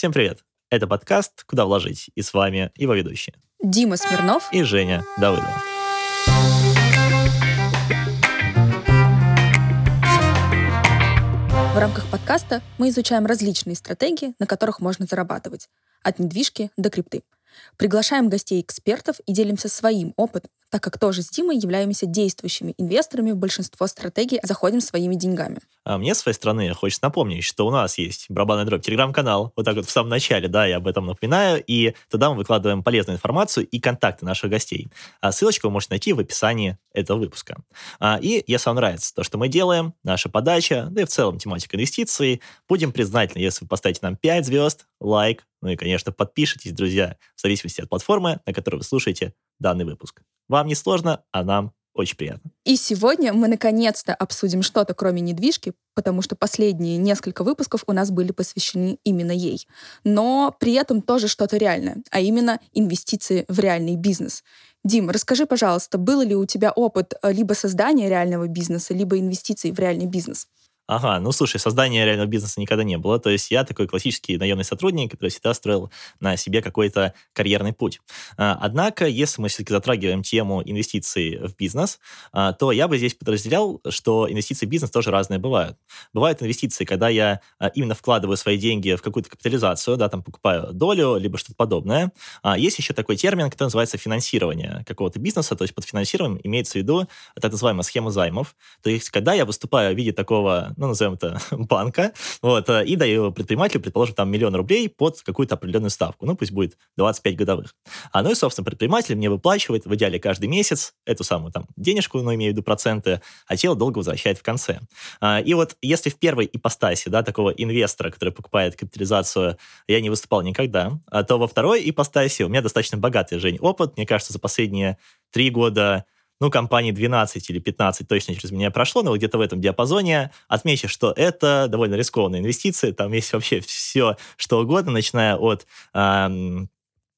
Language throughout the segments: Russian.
Всем привет! Это подкаст «Куда вложить?» и с вами его ведущие. Дима Смирнов и Женя Давыдова. В рамках подкаста мы изучаем различные стратегии, на которых можно зарабатывать. От недвижки до крипты. Приглашаем гостей-экспертов и делимся своим опытом, так как тоже с Димой являемся действующими инвесторами в большинство стратегий, заходим своими деньгами. А мне, с своей стороны, хочется напомнить, что у нас есть барабанный дробь телеграм-канал, вот так вот в самом начале, да, я об этом напоминаю, и туда мы выкладываем полезную информацию и контакты наших гостей. А ссылочку вы можете найти в описании этого выпуска. А, и если вам нравится то, что мы делаем, наша подача, да и в целом тематика инвестиций, будем признательны, если вы поставите нам 5 звезд, лайк, ну и, конечно, подпишитесь, друзья, в зависимости от платформы, на которой вы слушаете данный выпуск. Вам не сложно, а нам очень приятно. И сегодня мы наконец-то обсудим что-то, кроме недвижки, потому что последние несколько выпусков у нас были посвящены именно ей. Но при этом тоже что-то реальное, а именно инвестиции в реальный бизнес. Дим, расскажи, пожалуйста, был ли у тебя опыт э, либо создания реального бизнеса, либо инвестиций в реальный бизнес? Ага, ну слушай, создания реального бизнеса никогда не было. То есть я такой классический наемный сотрудник, который всегда строил на себе какой-то карьерный путь. А, однако, если мы все-таки затрагиваем тему инвестиций в бизнес, а, то я бы здесь подразделял, что инвестиции в бизнес тоже разные бывают. Бывают инвестиции, когда я а, именно вкладываю свои деньги в какую-то капитализацию, да, там покупаю долю, либо что-то подобное. Есть еще такой термин, который называется финансирование какого-то бизнеса, то есть под финансированием имеется в виду так называемая схема займов. То есть когда я выступаю в виде такого ну, назовем это, банка, вот, э, и даю предпринимателю, предположим, там миллион рублей под какую-то определенную ставку, ну, пусть будет 25 годовых. А ну и, собственно, предприниматель мне выплачивает в идеале каждый месяц эту самую там денежку, ну, имею в виду проценты, а тело долго возвращает в конце. А, и вот если в первой ипостаси, да, такого инвестора, который покупает капитализацию, я не выступал никогда, а то во второй ипостаси у меня достаточно богатый, Жень, опыт, мне кажется, за последние три года ну, компании 12 или 15 точно через меня прошло, но где-то в этом диапазоне. Отмечу, что это довольно рискованные инвестиции, там есть вообще все, что угодно, начиная от эм,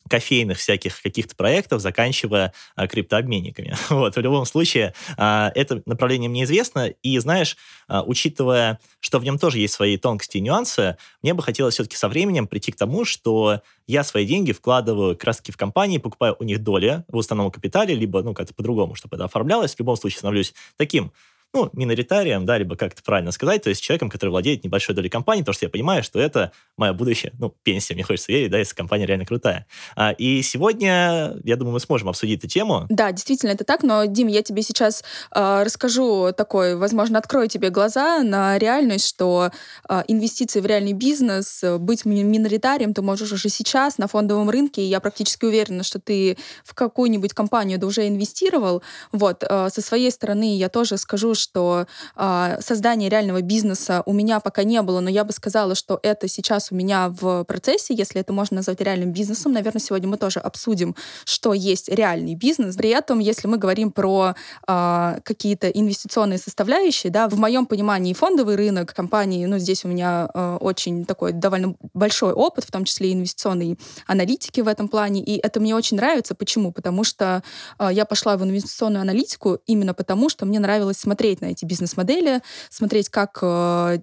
кофейных всяких каких-то проектов, заканчивая а, криптообменниками. Вот, в любом случае, а, это направление мне известно, и, знаешь, а, учитывая, что в нем тоже есть свои тонкости и нюансы, мне бы хотелось все-таки со временем прийти к тому, что я свои деньги вкладываю как раз в компании, покупаю у них доли в установном капитале, либо, ну, как-то по-другому, чтобы это оформлялось. В любом случае становлюсь таким ну, миноритарием, да, либо как это правильно сказать, то есть человеком, который владеет небольшой долей компании, потому что я понимаю, что это мое будущее, ну, пенсия, мне хочется верить, да, если компания реально крутая. А, и сегодня, я думаю, мы сможем обсудить эту тему. Да, действительно, это так, но, Дим, я тебе сейчас э, расскажу такой, возможно, открою тебе глаза на реальность, что э, инвестиции в реальный бизнес, быть миноритарием ты можешь уже сейчас на фондовом рынке, и я практически уверена, что ты в какую-нибудь компанию да уже инвестировал. Вот, э, со своей стороны я тоже скажу, что э, создание реального бизнеса у меня пока не было, но я бы сказала, что это сейчас у меня в процессе, если это можно назвать реальным бизнесом. Наверное, сегодня мы тоже обсудим, что есть реальный бизнес. При этом, если мы говорим про э, какие-то инвестиционные составляющие, да, в моем понимании фондовый рынок компании, ну, здесь у меня э, очень такой довольно большой опыт, в том числе инвестиционной аналитики в этом плане, и это мне очень нравится. Почему? Потому что э, я пошла в инвестиционную аналитику именно потому, что мне нравилось смотреть смотреть на эти бизнес-модели, смотреть, как э,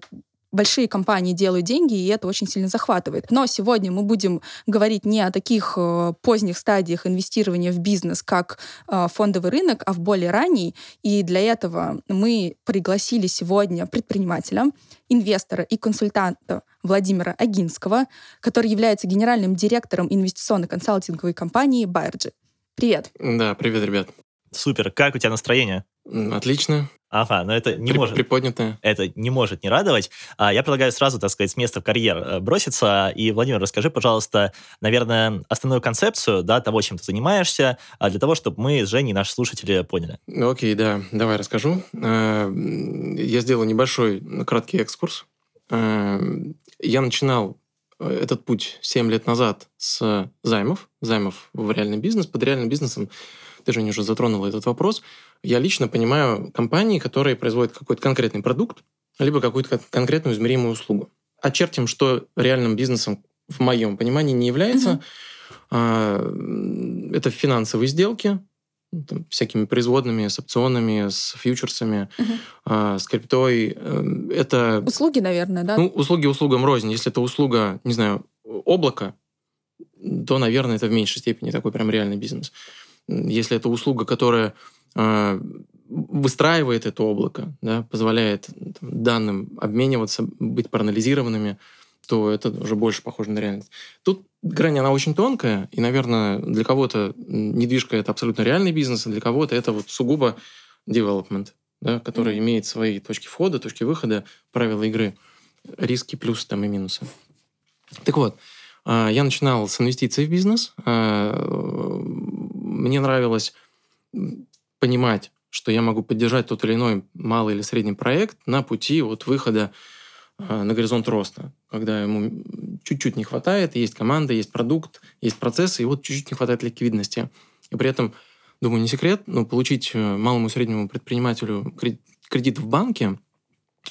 большие компании делают деньги, и это очень сильно захватывает. Но сегодня мы будем говорить не о таких э, поздних стадиях инвестирования в бизнес, как э, фондовый рынок, а в более ранний. И для этого мы пригласили сегодня предпринимателя, инвестора и консультанта Владимира Агинского, который является генеральным директором инвестиционной консалтинговой компании Байерджи. Привет. Да, привет, ребят. Супер. Как у тебя настроение? Отлично. Ага, но это не При, может... Приподнятое. Это не может не радовать. А, я предлагаю сразу, так сказать, с места в карьер э, броситься. И, Владимир, расскажи, пожалуйста, наверное, основную концепцию да, того, чем ты занимаешься, а, для того, чтобы мы с Женей, наши слушатели, поняли. Окей, да, давай расскажу. Э, я сделал небольшой краткий экскурс. Э, я начинал этот путь 7 лет назад с займов, займов в реальный бизнес. Под реальным бизнесом ты же уже затронула этот вопрос. Я лично понимаю компании, которые производят какой-то конкретный продукт, либо какую-то конкретную измеримую услугу. Очертим, что реальным бизнесом в моем понимании не является. Uh-huh. Это финансовые сделки, там, всякими производными, с опционами, с фьючерсами, uh-huh. с криптой. Э, это... Услуги, наверное, да? Ну, услуги услугам рознь. Если это услуга, не знаю, облако, то, наверное, это в меньшей степени такой прям реальный бизнес. Если это услуга, которая э, выстраивает это облако, да, позволяет там, данным обмениваться, быть проанализированными, то это уже больше похоже на реальность. Тут грань, она очень тонкая, и, наверное, для кого-то недвижка — это абсолютно реальный бизнес, а для кого-то это вот сугубо development, да, который mm-hmm. имеет свои точки входа, точки выхода, правила игры, риски, плюсы там и минусы. Так вот, а, я начинал с инвестиций в бизнес. Мне нравилось понимать, что я могу поддержать тот или иной малый или средний проект на пути от выхода а, на горизонт роста, когда ему чуть-чуть не хватает, есть команда, есть продукт, есть процессы, и вот чуть-чуть не хватает ликвидности. И при этом, думаю, не секрет, но получить э, малому и среднему предпринимателю кредит в банке,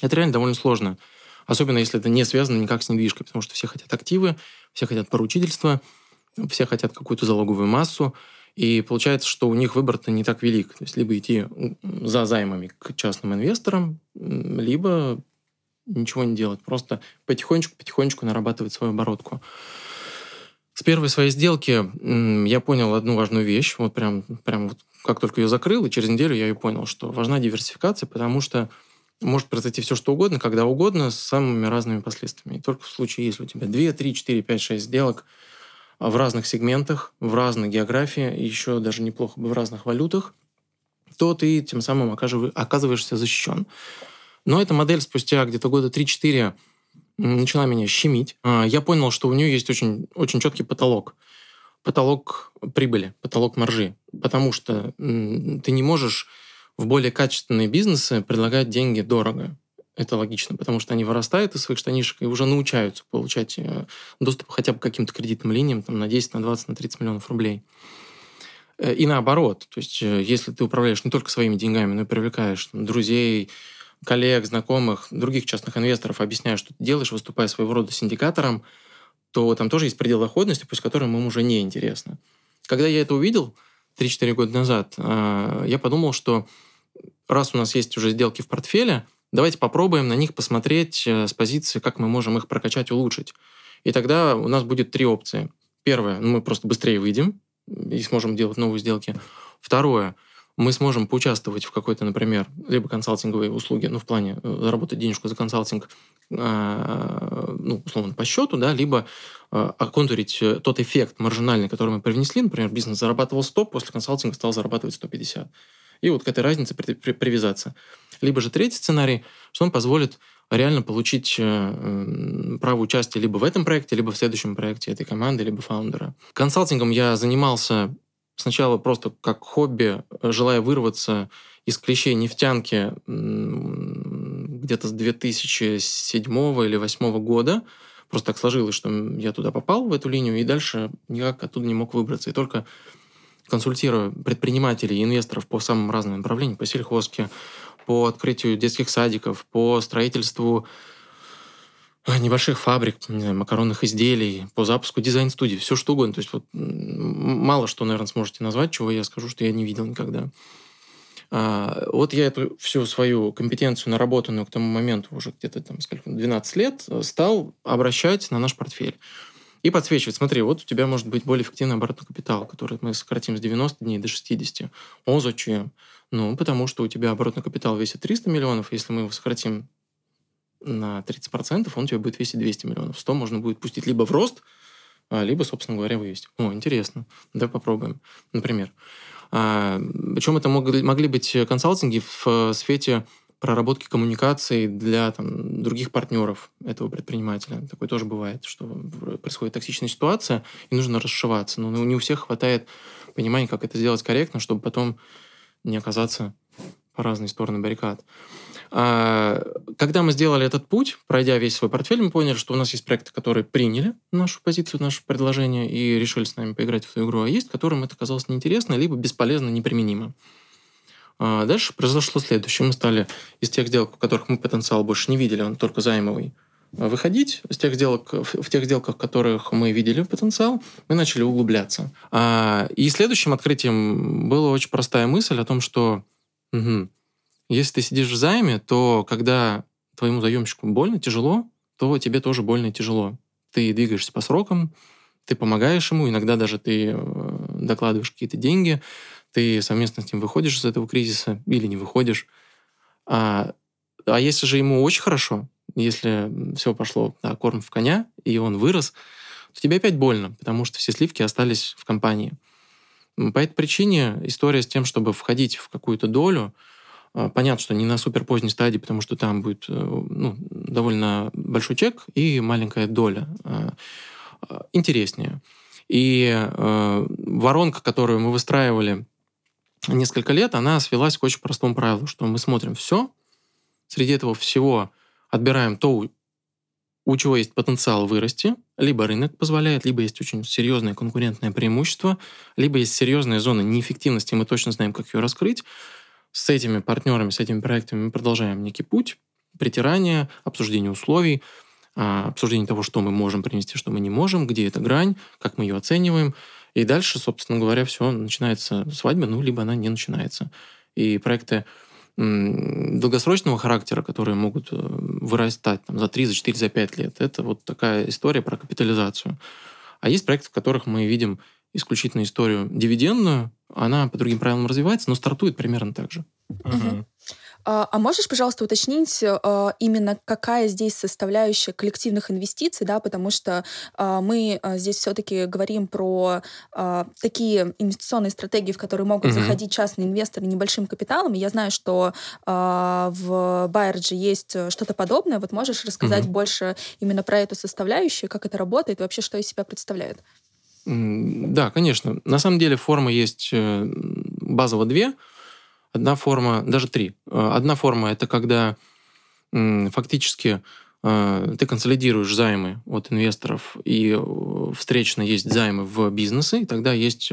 это реально довольно сложно. Особенно если это не связано никак с недвижкой, потому что все хотят активы, все хотят поручительства, все хотят какую-то залоговую массу, и получается, что у них выбор-то не так велик. То есть либо идти за займами к частным инвесторам, либо ничего не делать. Просто потихонечку-потихонечку нарабатывать свою оборотку. С первой своей сделки я понял одну важную вещь. Вот прям, прям вот как только ее закрыл, и через неделю я ее понял, что важна диверсификация, потому что может произойти все, что угодно, когда угодно, с самыми разными последствиями. И только в случае, если у тебя 2, 3, 4, 5, 6 сделок в разных сегментах, в разной географии, еще даже неплохо бы в разных валютах, то ты тем самым оказываешься защищен. Но эта модель спустя где-то года 3-4 начала меня щемить. А, я понял, что у нее есть очень, очень четкий потолок. Потолок прибыли, потолок маржи. Потому что ты не можешь в более качественные бизнесы предлагать деньги дорого. Это логично, потому что они вырастают из своих штанишек и уже научаются получать э, доступ хотя бы к каким-то кредитным линиям там, на 10, на 20, на 30 миллионов рублей. Э, и наоборот, то есть э, если ты управляешь не только своими деньгами, но и привлекаешь там, друзей, коллег, знакомых, других частных инвесторов, объясняя, что ты делаешь, выступая своего рода синдикатором, то там тоже есть предел доходности, пусть которым им уже не интересно. Когда я это увидел 3-4 года назад, я подумал, что раз у нас есть уже сделки в портфеле, давайте попробуем на них посмотреть э, с позиции, как мы можем их прокачать, улучшить. И тогда у нас будет три опции. Первое, ну, мы просто быстрее выйдем и сможем делать новые сделки. Второе, мы сможем поучаствовать в какой-то, например, либо консалтинговой услуге, ну, в плане э, заработать денежку за консалтинг, э, ну, условно, по счету, да, либо оконтурить тот эффект маржинальный, который мы привнесли. Например, бизнес зарабатывал 100, после консалтинга стал зарабатывать 150 и вот к этой разнице при, при, привязаться. Либо же третий сценарий, что он позволит реально получить э, право участия либо в этом проекте, либо в следующем проекте этой команды, либо фаундера. Консалтингом я занимался сначала просто как хобби, желая вырваться из клещей нефтянки где-то с 2007 или 2008 года. Просто так сложилось, что я туда попал, в эту линию, и дальше никак оттуда не мог выбраться. И только консультирую предпринимателей и инвесторов по самым разным направлениям, по сельхозке, по открытию детских садиков, по строительству э, небольших фабрик, не знаю, макаронных изделий, по запуску дизайн-студий, все что угодно. То есть вот мало что, наверное, сможете назвать, чего я скажу, что я не видел никогда. А, вот я эту всю свою компетенцию, наработанную к тому моменту уже где-то там сколько, 12 лет, э, стал обращать на наш портфель и подсвечивать. Смотри, вот у тебя может быть более эффективный оборотный капитал, который мы сократим с 90 дней до 60. О, зачем? Ну, потому что у тебя оборотный капитал весит 300 миллионов, если мы его сократим на 30%, он у тебя будет весить 200 миллионов. 100 можно будет пустить либо в рост, а, либо, собственно говоря, вывести. О, интересно. Давай попробуем. Например. А, причем это могли, могли быть консалтинги в э, свете проработки коммуникаций для там, других партнеров этого предпринимателя. Такое тоже бывает, что происходит токсичная ситуация, и нужно расшиваться. Но не у всех хватает понимания, как это сделать корректно, чтобы потом не оказаться по разные стороны баррикад. А, когда мы сделали этот путь, пройдя весь свой портфель, мы поняли, что у нас есть проекты, которые приняли нашу позицию, наше предложение и решили с нами поиграть в эту игру, а есть, которым это казалось неинтересно, либо бесполезно, неприменимо. А дальше произошло следующее. Мы стали из тех сделок, в которых мы потенциал больше не видели, он только займовый, выходить. Из тех сделок, в тех сделках, в которых мы видели потенциал, мы начали углубляться. А, и следующим открытием была очень простая мысль о том, что угу, если ты сидишь в займе, то когда твоему заемщику больно, тяжело, то тебе тоже больно и тяжело. ты двигаешься по срокам, ты помогаешь ему, иногда даже ты э, докладываешь какие-то деньги, ты совместно с ним выходишь из этого кризиса или не выходишь. А, а если же ему очень хорошо, если все пошло да, корм в коня, и он вырос, то тебе опять больно, потому что все сливки остались в компании. По этой причине история с тем, чтобы входить в какую-то долю, а, понятно, что не на супер поздней стадии, потому что там будет э, ну, довольно большой чек и маленькая доля. А, интереснее. И э, воронка, которую мы выстраивали несколько лет, она свелась к очень простому правилу, что мы смотрим все, среди этого всего отбираем то, у чего есть потенциал вырасти, либо рынок позволяет, либо есть очень серьезное конкурентное преимущество, либо есть серьезная зона неэффективности, мы точно знаем, как ее раскрыть. С этими партнерами, с этими проектами мы продолжаем некий путь притирания, обсуждения условий, а, обсуждение того, что мы можем принести, что мы не можем, где эта грань, как мы ее оцениваем. И дальше, собственно говоря, все начинается свадьба, ну, либо она не начинается. И проекты долгосрочного характера, которые могут э, вырастать там, за 3, за 4, за 5 лет, это вот такая история про капитализацию. А есть проекты, в которых мы видим исключительно историю дивидендную, она по другим правилам развивается, но стартует примерно так же. Угу. А, а можешь, пожалуйста, уточнить а, именно какая здесь составляющая коллективных инвестиций, да, потому что а, мы здесь все-таки говорим про такие инвестиционные стратегии, в которые могут угу. заходить частные инвесторы небольшим капиталом. И я знаю, что в Байерджи есть что-то подобное. Вот можешь рассказать угу. больше именно про эту составляющую, как это работает и вообще что из себя представляет? Да, конечно. На самом деле формы есть э, базово две. Одна форма, даже три. Э, одна форма – это когда фактически э, ты консолидируешь займы от инвесторов, и встречно есть займы в бизнесы, и тогда есть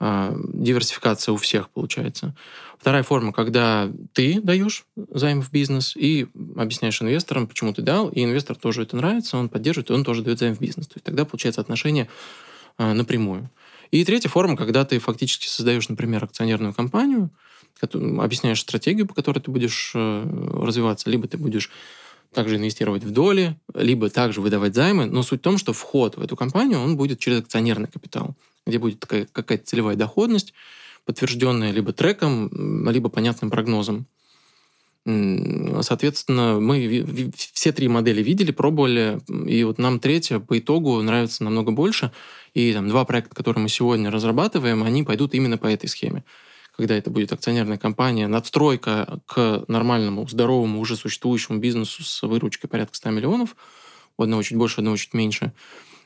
диверсификация у всех, получается. Вторая форма, когда ты даешь займ в бизнес и объясняешь инвесторам, почему ты дал, и инвестор тоже это нравится, он поддерживает, и он тоже дает займ в бизнес. То есть тогда получается отношение напрямую. И третья форма, когда ты фактически создаешь, например, акционерную компанию, объясняешь стратегию, по которой ты будешь э, развиваться, либо ты будешь также инвестировать в доли, либо также выдавать займы. Но суть в том, что вход в эту компанию, он будет через акционерный капитал, где будет такая какая-то целевая доходность, подтвержденная либо треком, либо понятным прогнозом. Соответственно, мы все три модели видели, пробовали, и вот нам третья по итогу нравится намного больше. И там два проекта, которые мы сегодня разрабатываем, они пойдут именно по этой схеме. Когда это будет акционерная компания, надстройка к нормальному, здоровому, уже существующему бизнесу с выручкой порядка 100 миллионов, у одного чуть больше, у одного чуть меньше,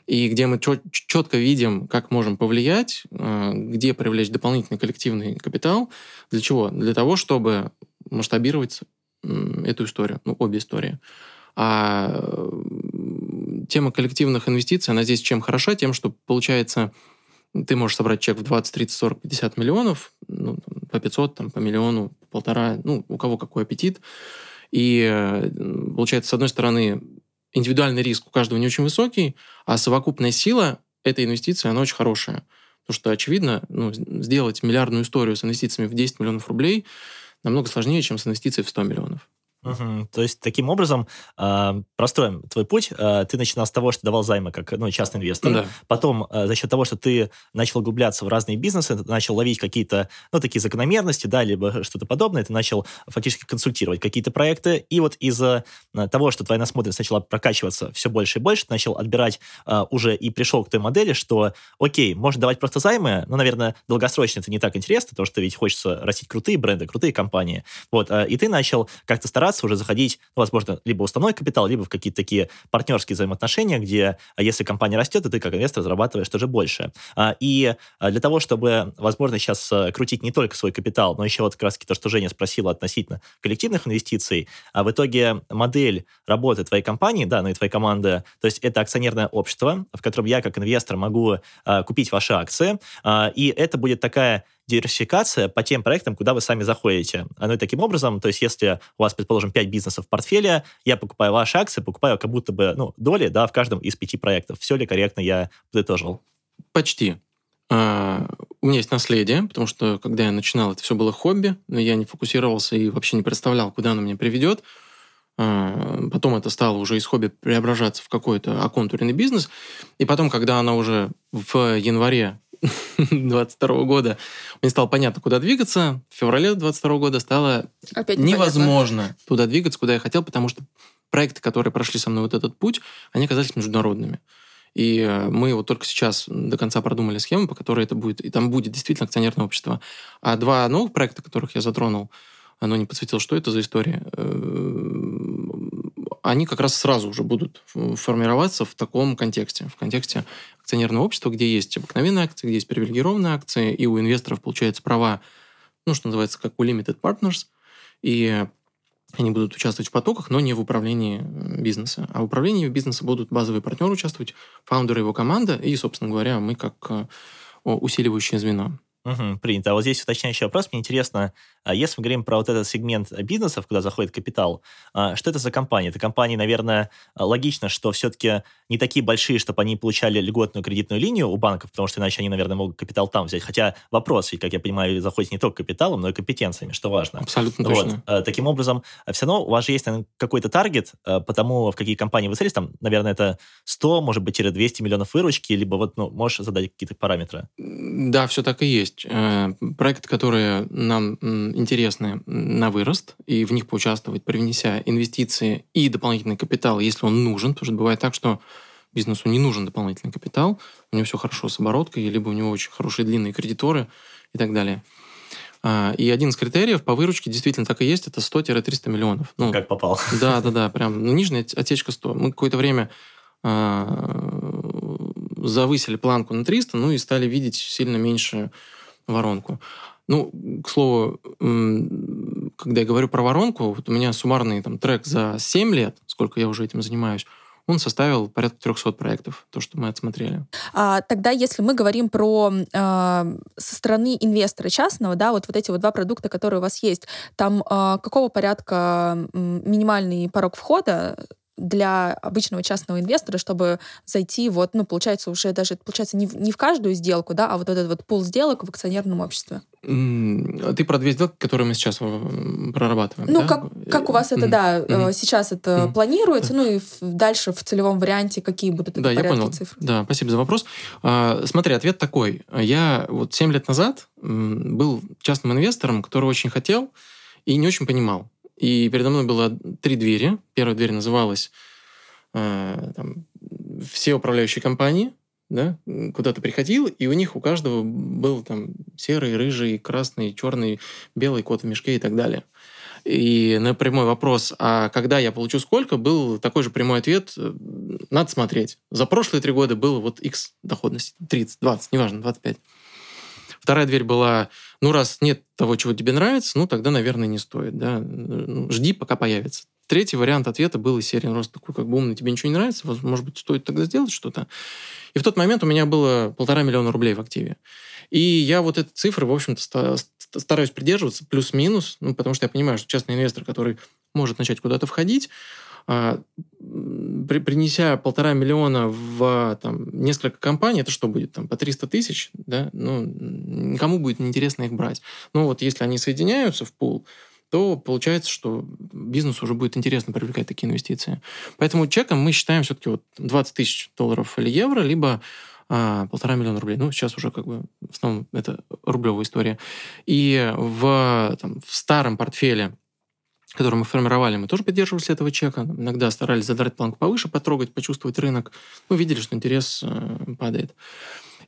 и где мы четко видим, как можем повлиять, э, где привлечь дополнительный коллективный капитал. Для чего? Для того, чтобы масштабировать эту историю, ну, обе истории. А тема коллективных инвестиций, она здесь чем хороша? Тем, что получается, ты можешь собрать чек в 20, 30, 40, 50 миллионов, ну, по 500, там, по миллиону, полтора, ну, у кого какой аппетит. И э, получается, с одной стороны, индивидуальный риск у каждого не очень высокий, а совокупная сила этой инвестиции, она очень хорошая. Потому что, очевидно, ну, сделать миллиардную историю с инвестициями в 10 миллионов рублей намного сложнее, чем с инвестицией в 100 миллионов. Угу. То есть таким образом э, простроим твой путь. Э, ты начинал с того, что давал займы как ну, частный инвестор. Да. Потом э, за счет того, что ты начал углубляться в разные бизнесы, начал ловить какие-то ну, такие закономерности, да, либо что-то подобное, ты начал фактически консультировать какие-то проекты. И вот из-за того, что твоя насмотренность начала прокачиваться все больше и больше, ты начал отбирать э, уже и пришел к той модели, что окей, можно давать просто займы, но, наверное, долгосрочно это не так интересно, потому что ведь хочется растить крутые бренды, крутые компании. Вот, э, и ты начал как-то стараться стараться уже заходить, ну, возможно, либо уставной капитал, либо в какие-то такие партнерские взаимоотношения, где, а если компания растет, то ты как инвестор зарабатываешь тоже больше. А, и а, для того, чтобы, возможно, сейчас крутить не только свой капитал, но еще вот как раз то, что Женя спросила относительно коллективных инвестиций, а в итоге модель работы твоей компании, да, ну и твоей команды, то есть это акционерное общество, в котором я как инвестор могу купить ваши акции, и это будет такая диверсификация по тем проектам, куда вы сами заходите. Ну и таким образом, то есть если у вас, предположим, 5 бизнесов в портфеле, я покупаю ваши акции, покупаю как будто бы ну, доли да, в каждом из пяти проектов. Все ли корректно я подытожил? Почти. А, у меня есть наследие, потому что когда я начинал, это все было хобби, но я не фокусировался и вообще не представлял, куда оно меня приведет. А, потом это стало уже из хобби преображаться в какой-то оконтуренный бизнес. И потом, когда она уже в январе 22 года мне стало понятно, куда двигаться, в феврале 22 года стало Опять невозможно туда двигаться, куда я хотел, потому что проекты, которые прошли со мной вот этот путь, они оказались международными. И э, мы вот только сейчас до конца продумали схему, по которой это будет. И там будет действительно акционерное общество. А два новых проекта, которых я затронул, оно не подсветило, что это за история, э, они как раз сразу уже будут формироваться в таком контексте. В контексте акционерного общества, где есть обыкновенные акции, где есть привилегированные акции, и у инвесторов получается права, ну, что называется, как у limited partners, и они будут участвовать в потоках, но не в управлении бизнеса. А в управлении бизнеса будут базовые партнеры участвовать, фаундеры его команда, и, собственно говоря, мы как э, усиливающее звено. Угу, принято. А вот здесь уточняющий вопрос. Мне интересно, а если мы говорим про вот этот сегмент бизнесов, куда заходит капитал, а что это за компании? Это компании, наверное, логично, что все-таки не такие большие, чтобы они получали льготную кредитную линию у банков, потому что иначе они, наверное, могут капитал там взять. Хотя вопрос, ведь, как я понимаю, заходит не только капиталом, но и компетенциями, что важно. Абсолютно вот. точно. А, таким образом, все равно у вас же есть наверное, какой-то таргет по тому, в какие компании вы целились. Там, наверное, это 100, может быть, 200 миллионов выручки, либо вот, ну, можешь задать какие-то параметры? Да, все так и есть есть э, проекты, которые нам интересны на вырост, и в них поучаствовать, привнеся инвестиции и дополнительный капитал, если он нужен, потому что бывает так, что бизнесу не нужен дополнительный капитал, у него все хорошо с обороткой, либо у него очень хорошие длинные кредиторы и так далее. А, и один из критериев по выручке действительно так и есть, это 100-300 миллионов. Ну, как попал. Да, да, да, прям ну, нижняя отсечка 100. Мы какое-то время а, завысили планку на 300, ну и стали видеть сильно меньше воронку. Ну, к слову, когда я говорю про воронку, вот у меня суммарный там, трек за 7 лет, сколько я уже этим занимаюсь, он составил порядка 300 проектов, то, что мы отсмотрели. А, тогда, если мы говорим про э, со стороны инвестора частного, да, вот, вот эти вот два продукта, которые у вас есть, там э, какого порядка минимальный порог входа для обычного частного инвестора, чтобы зайти, вот, ну, получается, уже даже, получается, не в, не в каждую сделку, да, а вот этот вот пул сделок в акционерном обществе. Ты про две сделки, которые мы сейчас прорабатываем, Ну, да? как, как у вас это, да, mm-hmm. сейчас это mm-hmm. планируется, ну, и дальше в целевом варианте какие будут да, порядки я понял. цифр? Да, спасибо за вопрос. А, смотри, ответ такой. Я вот 7 лет назад был частным инвестором, который очень хотел и не очень понимал. И передо мной было три двери. Первая дверь называлась э, там, «Все управляющие компании». Да? Куда ты приходил, и у них у каждого был там серый, рыжий, красный, черный, белый кот в мешке и так далее. И на прямой вопрос, а когда я получу сколько, был такой же прямой ответ, э, надо смотреть. За прошлые три года было вот X доходности, 30, 20, неважно, 25. Вторая дверь была, ну, раз нет того, чего тебе нравится, ну, тогда, наверное, не стоит, да. Ну, жди, пока появится. Третий вариант ответа был из серии, ну, раз такой как бы умный, тебе ничего не нравится, может быть, стоит тогда сделать что-то. И в тот момент у меня было полтора миллиона рублей в активе. И я вот этой цифры, в общем-то, стараюсь придерживаться, плюс-минус, ну, потому что я понимаю, что частный инвестор, который может начать куда-то входить, при, принеся полтора миллиона в там, несколько компаний, это что будет? Там, по 300 тысяч? Да? Ну, никому будет неинтересно их брать. Но вот если они соединяются в пул, то получается, что бизнесу уже будет интересно привлекать такие инвестиции. Поэтому чеком мы считаем все-таки вот 20 тысяч долларов или евро, либо а, полтора миллиона рублей. Ну, сейчас уже как бы в основном это рублевая история. И в, там, в старом портфеле который мы формировали, мы тоже поддерживались этого чека. Иногда старались задрать планку повыше, потрогать, почувствовать рынок. Мы видели, что интерес э, падает.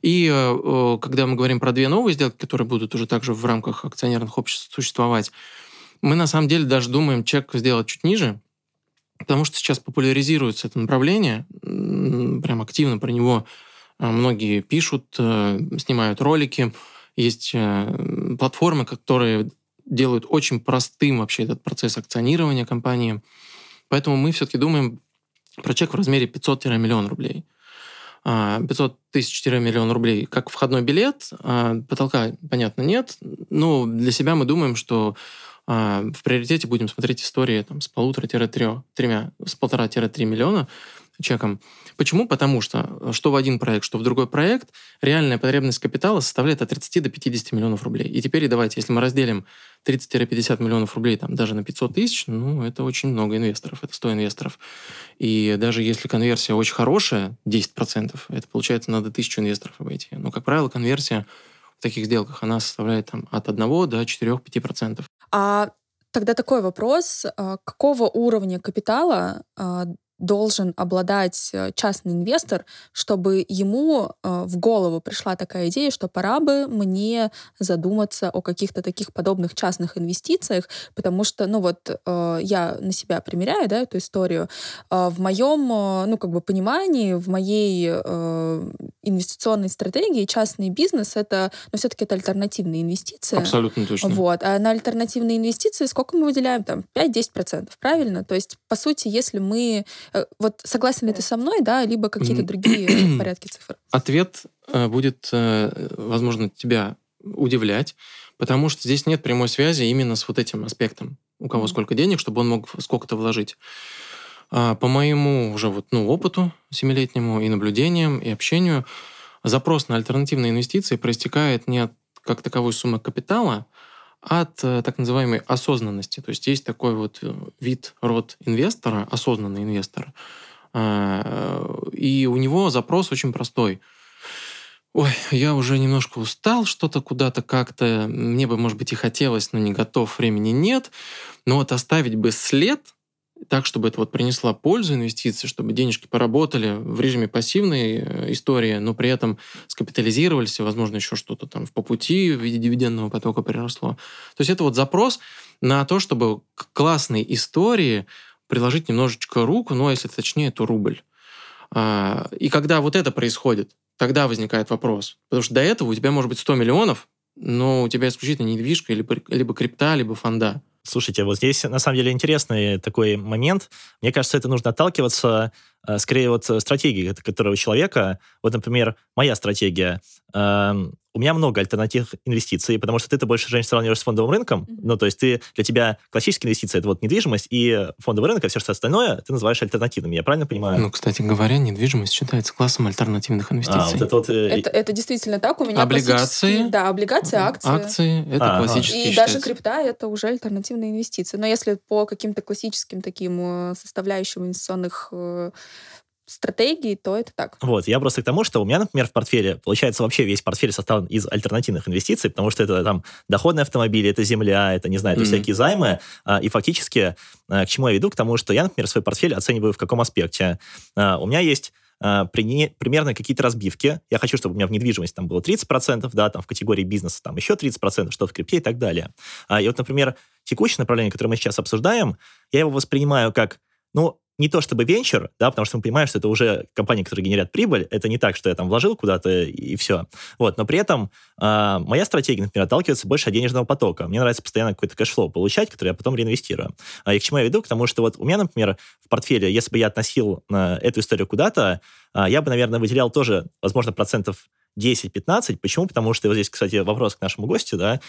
И э, когда мы говорим про две новые сделки, которые будут уже также в рамках акционерных обществ существовать, мы на самом деле даже думаем чек сделать чуть ниже, потому что сейчас популяризируется это направление, прям активно про него э, многие пишут, снимают ролики. Есть платформы, которые делают очень простым вообще этот процесс акционирования компании. Поэтому мы все-таки думаем про чек в размере 500-миллион рублей. 500 а, тысяч-миллион рублей как входной билет. А, потолка, понятно, нет. Но для себя мы думаем, что а, в приоритете будем смотреть истории там, с полутора-тремя, с полтора-три миллиона. Чеком. Почему? Потому что что в один проект, что в другой проект, реальная потребность капитала составляет от 30 до 50 миллионов рублей. И теперь давайте, если мы разделим 30-50 миллионов рублей там, даже на 500 тысяч, ну, это очень много инвесторов, это 100 инвесторов. И даже если конверсия очень хорошая, 10%, это получается надо 1000 инвесторов обойти. Но, как правило, конверсия в таких сделках, она составляет там, от 1 до 4-5%. А тогда такой вопрос. А какого уровня капитала а, должен обладать э, частный инвестор, чтобы ему э, в голову пришла такая идея, что пора бы мне задуматься о каких-то таких подобных частных инвестициях, потому что, ну вот, э, я на себя примеряю, да, эту историю. В моем, ну, как бы понимании, в моей инвестиционной стратегии частный бизнес — это, ну, все-таки это альтернативные инвестиции. Абсолютно точно. Вот. А на альтернативные инвестиции сколько мы выделяем? Там 5-10%, правильно? То есть, по сути, если мы вот согласен ли ты со мной, да, либо какие-то другие порядки цифр? Ответ э, будет, э, возможно, тебя удивлять, потому что здесь нет прямой связи именно с вот этим аспектом. У кого сколько денег, чтобы он мог сколько-то вложить. А, по моему уже вот, ну, опыту семилетнему и наблюдениям, и общению, запрос на альтернативные инвестиции проистекает не от как таковой суммы капитала, от э, так называемой осознанности. То есть есть такой вот э, вид, род инвестора, осознанный инвестор, а, и у него запрос очень простой. Ой, я уже немножко устал, что-то куда-то как-то, мне бы, может быть, и хотелось, но не готов, времени нет. Но вот оставить бы след – так, чтобы это вот принесло пользу инвестиции, чтобы денежки поработали в режиме пассивной э, истории, но при этом скапитализировались, и, возможно, еще что-то там по пути в виде дивидендного потока приросло. То есть это вот запрос на то, чтобы к классной истории приложить немножечко руку, ну, а если точнее, то рубль. А, и когда вот это происходит, тогда возникает вопрос. Потому что до этого у тебя может быть 100 миллионов, но у тебя исключительно недвижка, либо, либо крипта, либо фонда. Слушайте, вот здесь на самом деле интересный такой момент. Мне кажется, это нужно отталкиваться э, скорее вот стратегии которого человека. Вот, например, моя стратегия. У меня много альтернативных инвестиций, потому что ты-то больше женщин сравниваешь с фондовым рынком. Mm-hmm. Ну, то есть ты, для тебя классические инвестиции — это вот недвижимость, и фондовый рынок, а все что остальное ты называешь альтернативными. Я правильно понимаю? Ну, кстати говоря, недвижимость считается классом альтернативных инвестиций. А, вот это, вот, э... это, это действительно так. У меня облигации. Да, облигации, акции. Акции — это а, классические И считается. даже крипта — это уже альтернативные инвестиции. Но если по каким-то классическим таким э, составляющим инвестиционных э, стратегии, то это так. Вот, я просто к тому, что у меня, например, в портфеле, получается, вообще весь портфель составлен из альтернативных инвестиций, потому что это там доходные автомобили, это земля, это, не знаю, это mm-hmm. всякие займы, а, и фактически а, к чему я веду? К тому, что я, например, свой портфель оцениваю в каком аспекте. А, у меня есть при, примерно какие-то разбивки. Я хочу, чтобы у меня в недвижимости там было 30%, да, там в категории бизнеса там еще 30%, что в крипте и так далее. И вот, например, текущее направление, которое мы сейчас обсуждаем, я его воспринимаю как, ну, не то чтобы венчур, да, потому что мы понимаем, что это уже компании, которые генерят прибыль, это не так, что я там вложил куда-то и, все. Вот, но при этом э, моя стратегия, например, отталкивается больше от денежного потока. Мне нравится постоянно какой-то cash flow получать, который я потом реинвестирую. А, и к чему я веду? К тому, что вот у меня, например, в портфеле, если бы я относил э, эту историю куда-то, э, я бы, наверное, выделял тоже, возможно, процентов 10-15. Почему? Потому что вот здесь, кстати, вопрос к нашему гостю, да,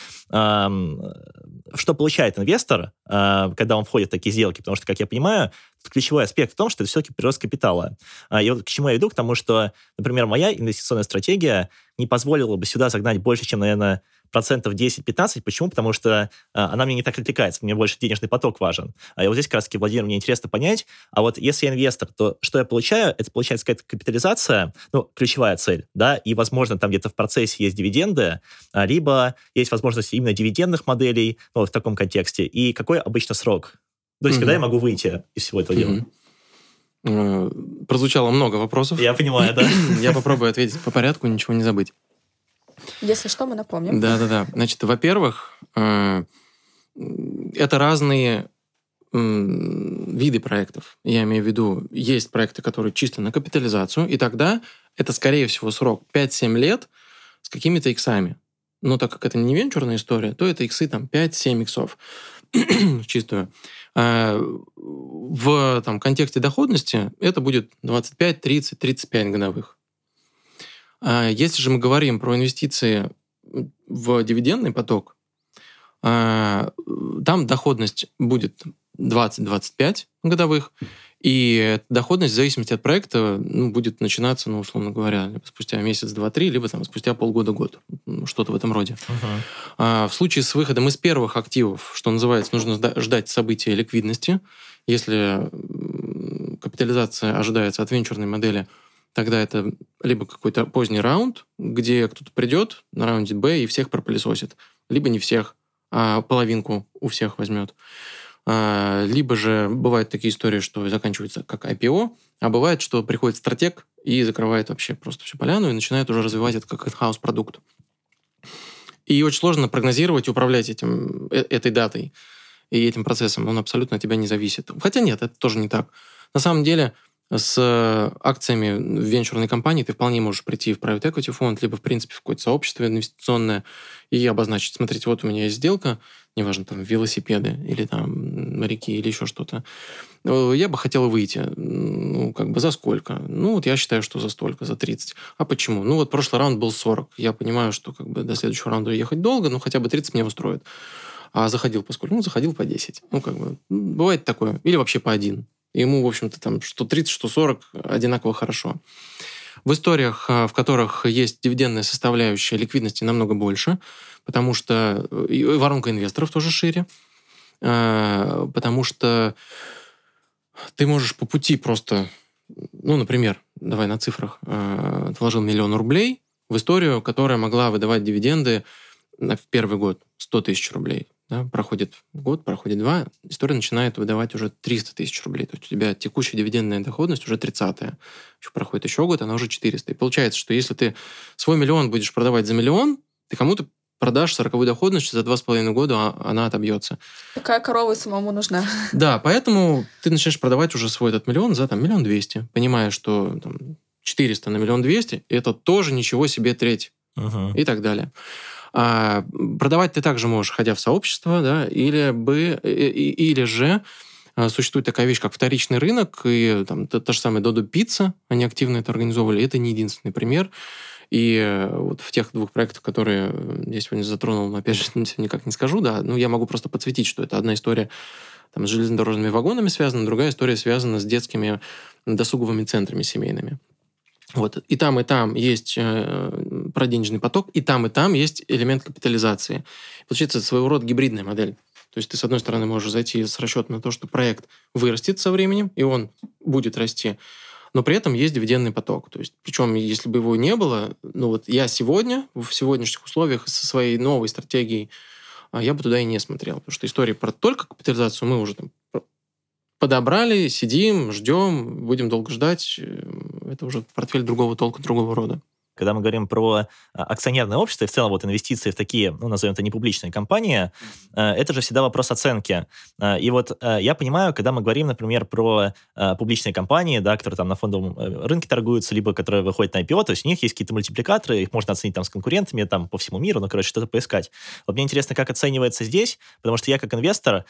что получает инвестор, а, когда он входит в такие сделки? Потому что, как я понимаю, ключевой аспект в том, что это все-таки прирост капитала. А, и вот к чему я иду? К тому, что, например, моя инвестиционная стратегия не позволила бы сюда загнать больше, чем, наверное, процентов 10-15. Почему? Потому что а, она мне не так отвлекается, мне больше денежный поток важен. А вот здесь как раз-таки, Владимир, мне интересно понять, а вот если я инвестор, то что я получаю? Это получается какая-то капитализация, ну, ключевая цель, да, и, возможно, там где-то в процессе есть дивиденды, а, либо есть возможность именно дивидендных моделей, ну, вот в таком контексте. И какой обычно срок? То есть, mm-hmm. когда я могу выйти из всего этого mm-hmm. дела? Прозвучало много вопросов. Я понимаю, да. Я попробую ответить по порядку, ничего не забыть. Если что, мы напомним. Да-да-да. Значит, во-первых, э, это разные виды проектов. Я имею в виду, есть проекты, которые чисто на капитализацию, и тогда это, скорее всего, срок 5-7 лет с какими-то иксами. Но так как это не венчурная история, то это иксы там 5-7 иксов чистую. А в там, контексте доходности это будет 25, 30, 35 годовых. А если же мы говорим про инвестиции в дивидендный поток, а, там доходность будет 20-25 годовых, И доходность в зависимости от проекта ну, будет начинаться, ну, условно говоря, либо спустя месяц, два, три, либо там, спустя полгода-год. Что-то в этом роде. Uh-huh. А, в случае с выходом из первых активов, что называется, нужно ждать события ликвидности. Если капитализация ожидается от венчурной модели, тогда это либо какой-то поздний раунд, где кто-то придет на раунде Б и всех пропылесосит, либо не всех, а половинку у всех возьмет. А, либо же бывают такие истории, что заканчивается как IPO, а бывает, что приходит стратег и закрывает вообще просто всю поляну и начинает уже развивать это как in-house продукт. И очень сложно прогнозировать и управлять этим, э, этой датой и этим процессом. Он абсолютно от тебя не зависит. Хотя нет, это тоже не так. На самом деле, с акциями в венчурной компании ты вполне можешь прийти в private equity фонд, либо, в принципе, в какое-то сообщество инвестиционное и обозначить, смотрите, вот у меня есть сделка, неважно, там, велосипеды или там моряки или еще что-то. Э, я бы хотел выйти. Ну, как бы за сколько? Ну, вот я считаю, что за столько, за 30. А почему? Ну, вот прошлый раунд был 40. Я понимаю, что как бы до следующего раунда ехать долго, но хотя бы 30 меня устроит. А заходил по сколько? Ну, заходил по 10. Ну, как бы, бывает такое. Или вообще по 1. Ему, в общем-то, там что 30, что 40 одинаково хорошо. В историях, а, в которых есть дивидендная составляющая, ликвидности намного больше, потому что и воронка инвесторов тоже шире, а, потому что ты можешь по пути просто, ну, например, давай на цифрах, вложил миллион рублей в историю, которая могла выдавать дивиденды в первый год 100 тысяч рублей. Да, проходит год, проходит два, история начинает выдавать уже 300 тысяч рублей. То есть у тебя текущая дивидендная доходность уже 30-я. Еще проходит еще год, она уже 400. И получается, что если ты свой миллион будешь продавать за миллион, ты кому-то продашь 40 доходность за два с половиной года, а она отобьется. Такая корова самому нужна. Да, поэтому ты начинаешь продавать уже свой этот миллион за там, миллион двести, понимая, что там, 400 на миллион двести – это тоже ничего себе треть. Uh-huh. И так далее. А, продавать ты также можешь, ходя в сообщество, да, или, бы, или же а, существует такая вещь, как вторичный рынок, и там та, та же самая Додо Пицца, они активно это организовывали. Это не единственный пример. И э, вот в тех двух проектах, которые я сегодня затронул, опять же, никак не скажу, да, ну, я могу просто подсветить, что это одна история там, с железнодорожными вагонами связана, другая история связана с детскими досуговыми центрами семейными. Вот. И там, и там есть э, проденежный поток, и там, и там есть элемент капитализации. Получается, своего рода гибридная модель. То есть ты, с одной стороны, можешь зайти с расчетом на то, что проект вырастет со временем, и он будет расти, но при этом есть дивидендный поток. То есть, причем, если бы его не было, ну вот я сегодня, в сегодняшних условиях, со своей новой стратегией, а, я бы туда и не смотрел. Потому что истории про только капитализацию мы уже там подобрали, сидим, ждем, будем долго ждать. Это уже портфель другого толка, другого рода. Когда мы говорим про а, акционерное общество и в целом вот инвестиции в такие, ну, назовем это непубличные компании, э, это же всегда вопрос оценки. Э, и вот э, я понимаю, когда мы говорим, например, про публичные компании, да, которые там на фондовом рынке торгуются, либо которые выходят на IPO, то есть у них есть какие-то мультипликаторы, их можно оценить там с конкурентами там по всему миру, ну, короче, что-то поискать. Вот мне интересно, как оценивается здесь, потому что я как инвестор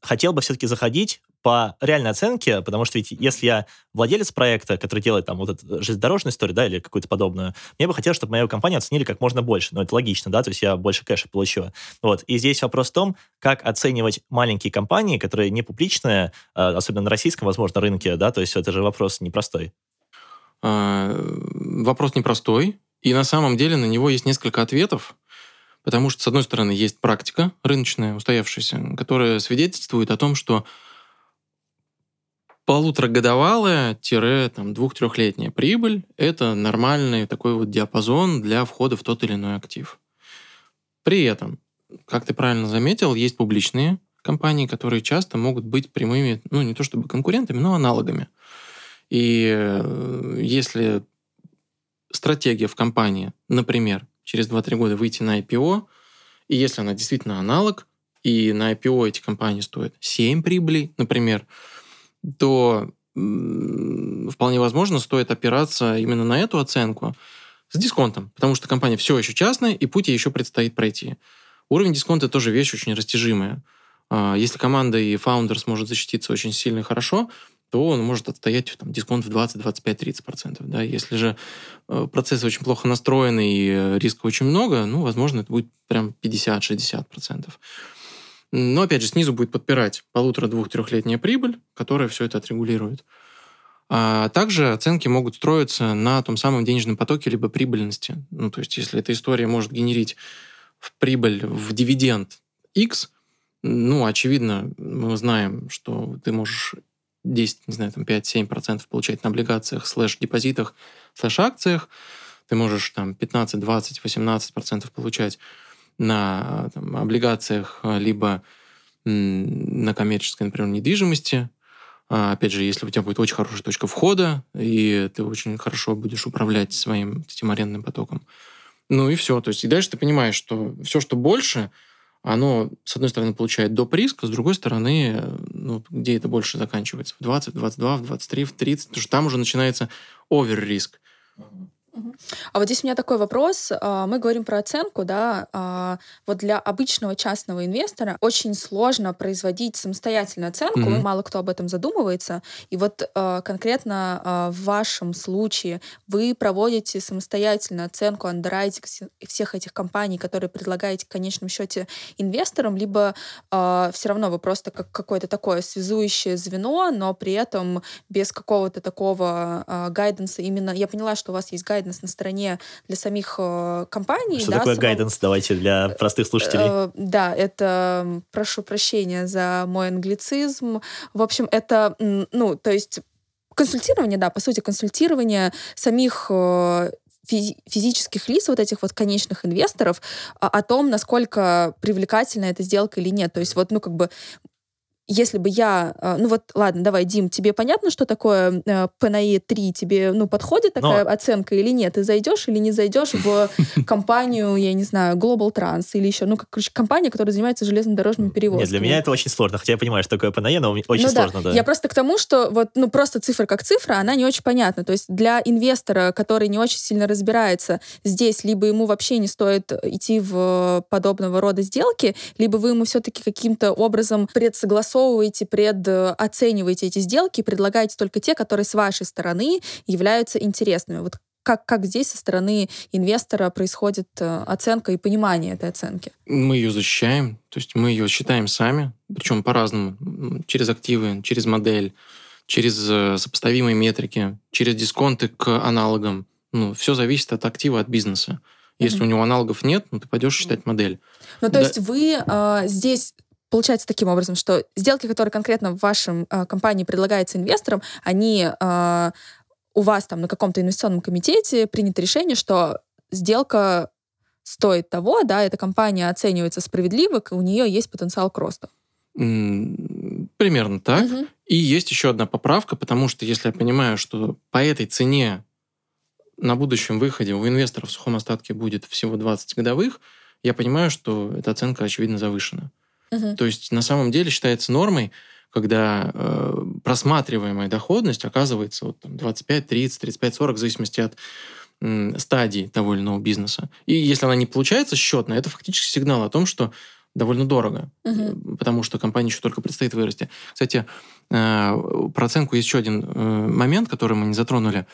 хотел бы все-таки заходить по реальной оценке, потому что ведь если я владелец проекта, который делает там вот эту железнодорожную историю, да, или какую-то подобную, мне бы хотелось, чтобы мою компанию оценили как можно больше. Но это логично, да, то есть я больше кэша получу. Вот. И здесь вопрос в том, как оценивать маленькие компании, которые не публичные, а, особенно на российском, возможно, рынке, да, то есть это же вопрос непростой. А, вопрос непростой, и на самом деле на него есть несколько ответов. Потому что, с одной стороны, есть практика рыночная, устоявшаяся, которая свидетельствует о том, что полуторагодовалая-двух-трехлетняя прибыль – это нормальный такой вот диапазон для входа в тот или иной актив. При этом, как ты правильно заметил, есть публичные компании, которые часто могут быть прямыми, ну, не то чтобы конкурентами, но аналогами. И э, если стратегия в компании, например, через 2-3 года выйти на IPO, и если она действительно аналог, и на IPO эти компании стоят 7 прибылей, например, то вполне возможно стоит опираться именно на эту оценку с дисконтом, потому что компания все еще частная, и путь ей еще предстоит пройти. Уровень дисконта тоже вещь очень растяжимая. А, если команда и фаундер сможет защититься очень сильно и хорошо, то он может отстоять там, дисконт в 20, 25, 30 процентов. Да? Если же э, процессы очень плохо настроены и э, риска очень много, ну, возможно, это будет прям 50-60 процентов. Но, опять же, снизу будет подпирать полутора-двух-трехлетняя прибыль, которая все это отрегулирует. А также оценки могут строиться на том самом денежном потоке либо прибыльности. Ну, то есть, если эта история может генерить в прибыль, в дивиденд X, ну, очевидно, мы знаем, что ты можешь 10, не знаю, там 5-7% получать на облигациях, слэш-депозитах, слэш-акциях, ты можешь там 15, 20, 18% получать на там, облигациях, а, либо на коммерческой, например, недвижимости. А, опять же, если у тебя будет очень хорошая точка входа, и ты очень хорошо будешь управлять своим этим арендным потоком. Ну и все. То есть и дальше ты понимаешь, что все, что больше, оно, с одной стороны, получает доп. риск, а с другой стороны, ну, где это больше заканчивается? В 20, в 22, в 23, в 30, потому что там уже начинается овер-риск. А вот здесь у меня такой вопрос. А, мы говорим про оценку, да. А, вот для обычного частного инвестора очень сложно производить самостоятельную оценку. Mm-hmm. Мало кто об этом задумывается. И вот а, конкретно в вашем случае вы проводите самостоятельно оценку, андеррайтинг всех этих компаний, которые предлагаете в конечном счете инвесторам, либо все равно вы просто как какое-то такое связующее звено, но при этом без какого-то такого гайденса именно... Я поняла, что у вас есть гайденс на стороне для самих э, компаний. Что да, такое гайденс? Давайте для простых слушателей. Э, да, это, прошу прощения за мой англицизм. В общем, это, ну, то есть консультирование, да, по сути, консультирование самих э, физических лиц, вот этих вот конечных инвесторов, о, о том, насколько привлекательна эта сделка или нет. То есть вот, ну, как бы если бы я, э, ну вот, ладно, давай, Дим, тебе понятно, что такое э, ПНАИ 3? Тебе, ну, подходит такая Но... оценка или нет? Ты зайдешь или не зайдешь в компанию, я не знаю, Global Trans или еще, ну, как, короче, компания, которая занимается железнодорожными перевозками? Нет, для меня это очень сложно, хотя я понимаю, что такое ПНАИ, но очень ну, сложно, да. да. Я просто к тому, что вот, ну, просто цифра как цифра, она не очень понятна. То есть для инвестора, который не очень сильно разбирается здесь, либо ему вообще не стоит идти в подобного рода сделки, либо вы ему все-таки каким-то образом предсогласовываете согласовываете, предоцениваете эти сделки и предлагаете только те, которые с вашей стороны являются интересными. Вот как, как здесь со стороны инвестора происходит э, оценка и понимание этой оценки? Мы ее защищаем, то есть мы ее считаем сами, причем по-разному, через активы, через модель, через э, сопоставимые метрики, через дисконты к аналогам. Ну, все зависит от актива, от бизнеса. Если mm-hmm. у него аналогов нет, ну, ты пойдешь считать модель. Ну, то да. есть вы э, здесь получается таким образом, что сделки, которые конкретно в вашем э, компании предлагаются инвесторам, они э, у вас там на каком-то инвестиционном комитете принято решение, что сделка стоит того, да, эта компания оценивается справедливо, у нее есть потенциал к росту. Примерно так. Угу. И есть еще одна поправка, потому что если я понимаю, что по этой цене на будущем выходе у инвесторов в сухом остатке будет всего 20 годовых, я понимаю, что эта оценка очевидно завышена. Угу. То есть на самом деле считается нормой, когда э, просматриваемая доходность оказывается вот, там, 25, 30, 35, 40, в зависимости от э, стадии того или иного бизнеса. И если она не получается счетная, это фактически сигнал о том, что довольно дорого, угу. потому что компания еще только предстоит вырасти. Кстати, э, про оценку есть еще один э, момент, который мы не затронули.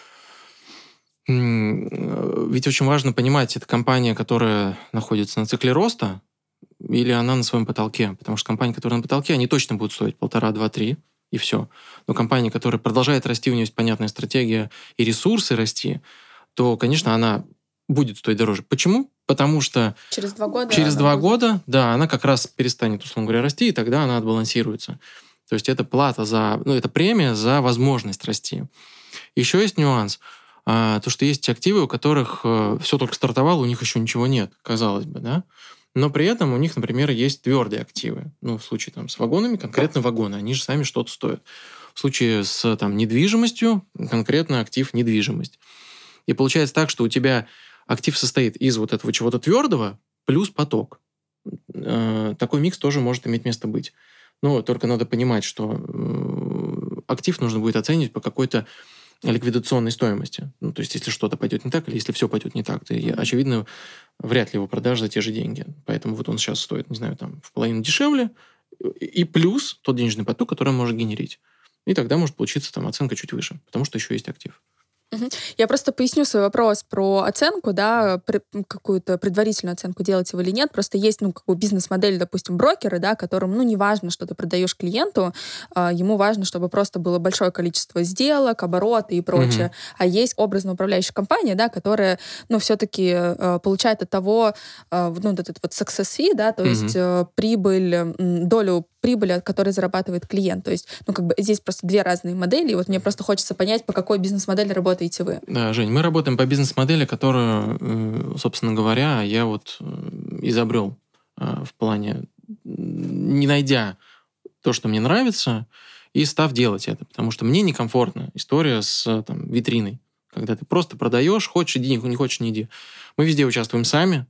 Ведь очень важно понимать, это компания, которая находится на цикле роста, или она на своем потолке. Потому что компании, которые на потолке, они точно будут стоить полтора, два, три, и все. Но компания, которая продолжает расти, у нее есть понятная стратегия и ресурсы расти, то, конечно, она будет стоить дороже. Почему? Потому что через два года, через два будет... года, да, она как раз перестанет, условно говоря, расти, и тогда она отбалансируется. То есть это плата за, ну, это премия за возможность расти. Еще есть нюанс. А, то, что есть активы, у которых э, все только стартовало, у них еще ничего нет, казалось бы, да но при этом у них, например, есть твердые активы. Ну, в случае там, с вагонами, конкретно вагоны, они же сами что-то стоят. В случае с там, недвижимостью, конкретно актив недвижимость. И получается так, что у тебя актив состоит из вот этого чего-то твердого плюс поток. Э, такой микс тоже может иметь место быть. Но только надо понимать, что актив нужно будет оценить по какой-то ликвидационной стоимости. Ну, то есть, если что-то пойдет не так, или если все пойдет не так, то, очевидно, вряд ли его продашь за те же деньги. Поэтому вот он сейчас стоит, не знаю, там, в половину дешевле, и плюс тот денежный поток, который он может генерить. И тогда может получиться там оценка чуть выше, потому что еще есть актив. Я просто поясню свой вопрос про оценку, да, какую-то предварительную оценку делать его или нет. Просто есть, ну, как бы бизнес-модель, допустим, брокеры, да, которым, ну, не важно, что ты продаешь клиенту, а, ему важно, чтобы просто было большое количество сделок, обороты и прочее. Угу. А есть образно управляющая компания, да, которая, ну, все-таки э, получает от того, э, ну, вот этот вот success fee, да, то угу. есть э, прибыль, долю прибыли, которую зарабатывает клиент. То есть, ну, как бы здесь просто две разные модели, и вот мне просто хочется понять, по какой бизнес-модели работаете вы. Да, Жень, мы работаем по бизнес-модели, которую, э, собственно говоря, я вот э, изобрел э, в плане, не найдя то, что мне нравится, и став делать это, потому что мне некомфортна история с там, витриной, когда ты просто продаешь, хочешь иди, не хочешь не иди. Мы везде участвуем сами,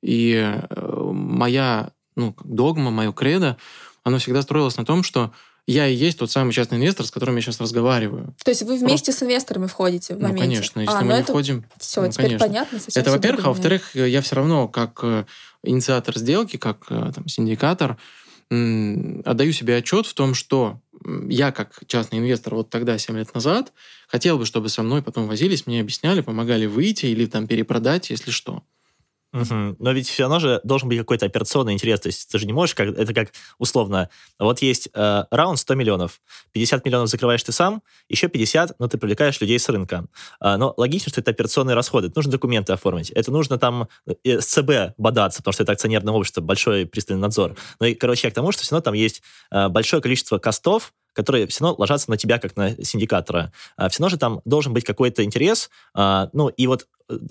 и моя ну, догма, мое кредо оно всегда строилось на том, что я и есть тот самый частный инвестор, с которым я сейчас разговариваю. То есть вы вместе Просто... с инвесторами входите в моменте? Ну, конечно. Если а, мы ну не это... входим... Все, ну, теперь конечно. понятно. Это, во-первых. А во-вторых, я все равно, как э, инициатор сделки, как э, там, синдикатор, отдаю себе отчет в том, что я, как частный инвестор, вот тогда, 7 лет назад, хотел бы, чтобы со мной потом возились, мне объясняли, помогали выйти или там перепродать, если что. Угу. Но ведь все равно же должен быть какой-то операционный интерес. То есть ты же не можешь, как, это как условно, вот есть э, раунд 100 миллионов, 50 миллионов закрываешь ты сам, еще 50, но ты привлекаешь людей с рынка. А, но логично, что это операционные расходы. Это нужно документы оформить. Это нужно там э, с ЦБ бодаться, потому что это акционерное общество, большой пристальный надзор. Ну и, короче, я к тому, что все равно там есть э, большое количество костов, которые все равно ложатся на тебя, как на синдикатора. А, все равно же там должен быть какой-то интерес. А, ну, и вот э,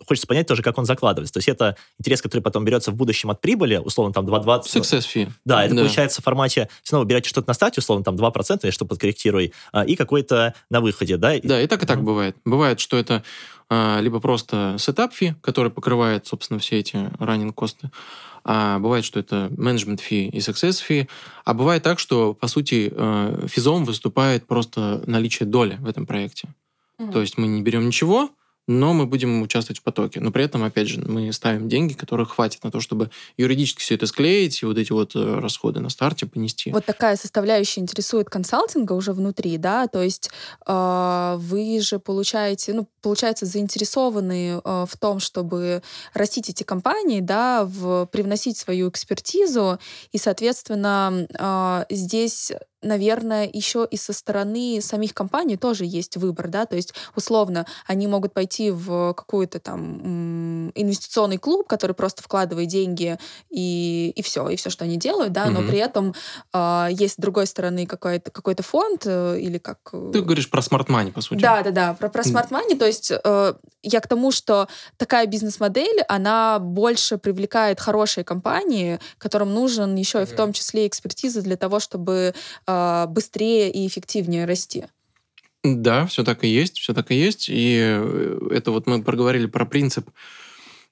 хочется понять тоже, как он закладывается. То есть это интерес, который потом берется в будущем от прибыли, условно, там 2,20. Success fee. Да, это да. получается в формате, все равно вы берете что-то на старте, условно, там 2%, или что подкорректируй, а, и какой-то на выходе, да? Да, и так, и так mm-hmm. бывает. Бывает, что это либо просто сетап фи, который покрывает, собственно, все эти раннинг косты, а бывает, что это менеджмент фи и success фи, а бывает так, что, по сути, э, физом выступает просто наличие доли в этом проекте. Mm-hmm. То есть мы не берем ничего, но мы будем участвовать в потоке. Но при этом, опять же, мы ставим деньги, которых хватит на то, чтобы юридически все это склеить и вот эти вот э, расходы на старте понести. Вот такая составляющая интересует консалтинга уже внутри, да, то есть э, вы же получаете, ну, получается, заинтересованы э, в том, чтобы растить эти компании, да, в, привносить свою экспертизу, и, соответственно, э, здесь наверное, еще и со стороны самих компаний тоже есть выбор, да, то есть, условно, они могут пойти в какой-то там инвестиционный клуб, который просто вкладывает деньги и, и все, и все, что они делают, да, mm-hmm. но при этом э, есть с другой стороны какой-то какой фонд э, или как... Э, Ты говоришь про money, по сути. Да, да, да, про, про money, то есть э, я к тому, что такая бизнес-модель, она больше привлекает хорошие компании, которым нужен еще и в том числе экспертиза для того, чтобы э, быстрее и эффективнее расти. Да, все так и есть, все так и есть. И э, это вот мы проговорили про принцип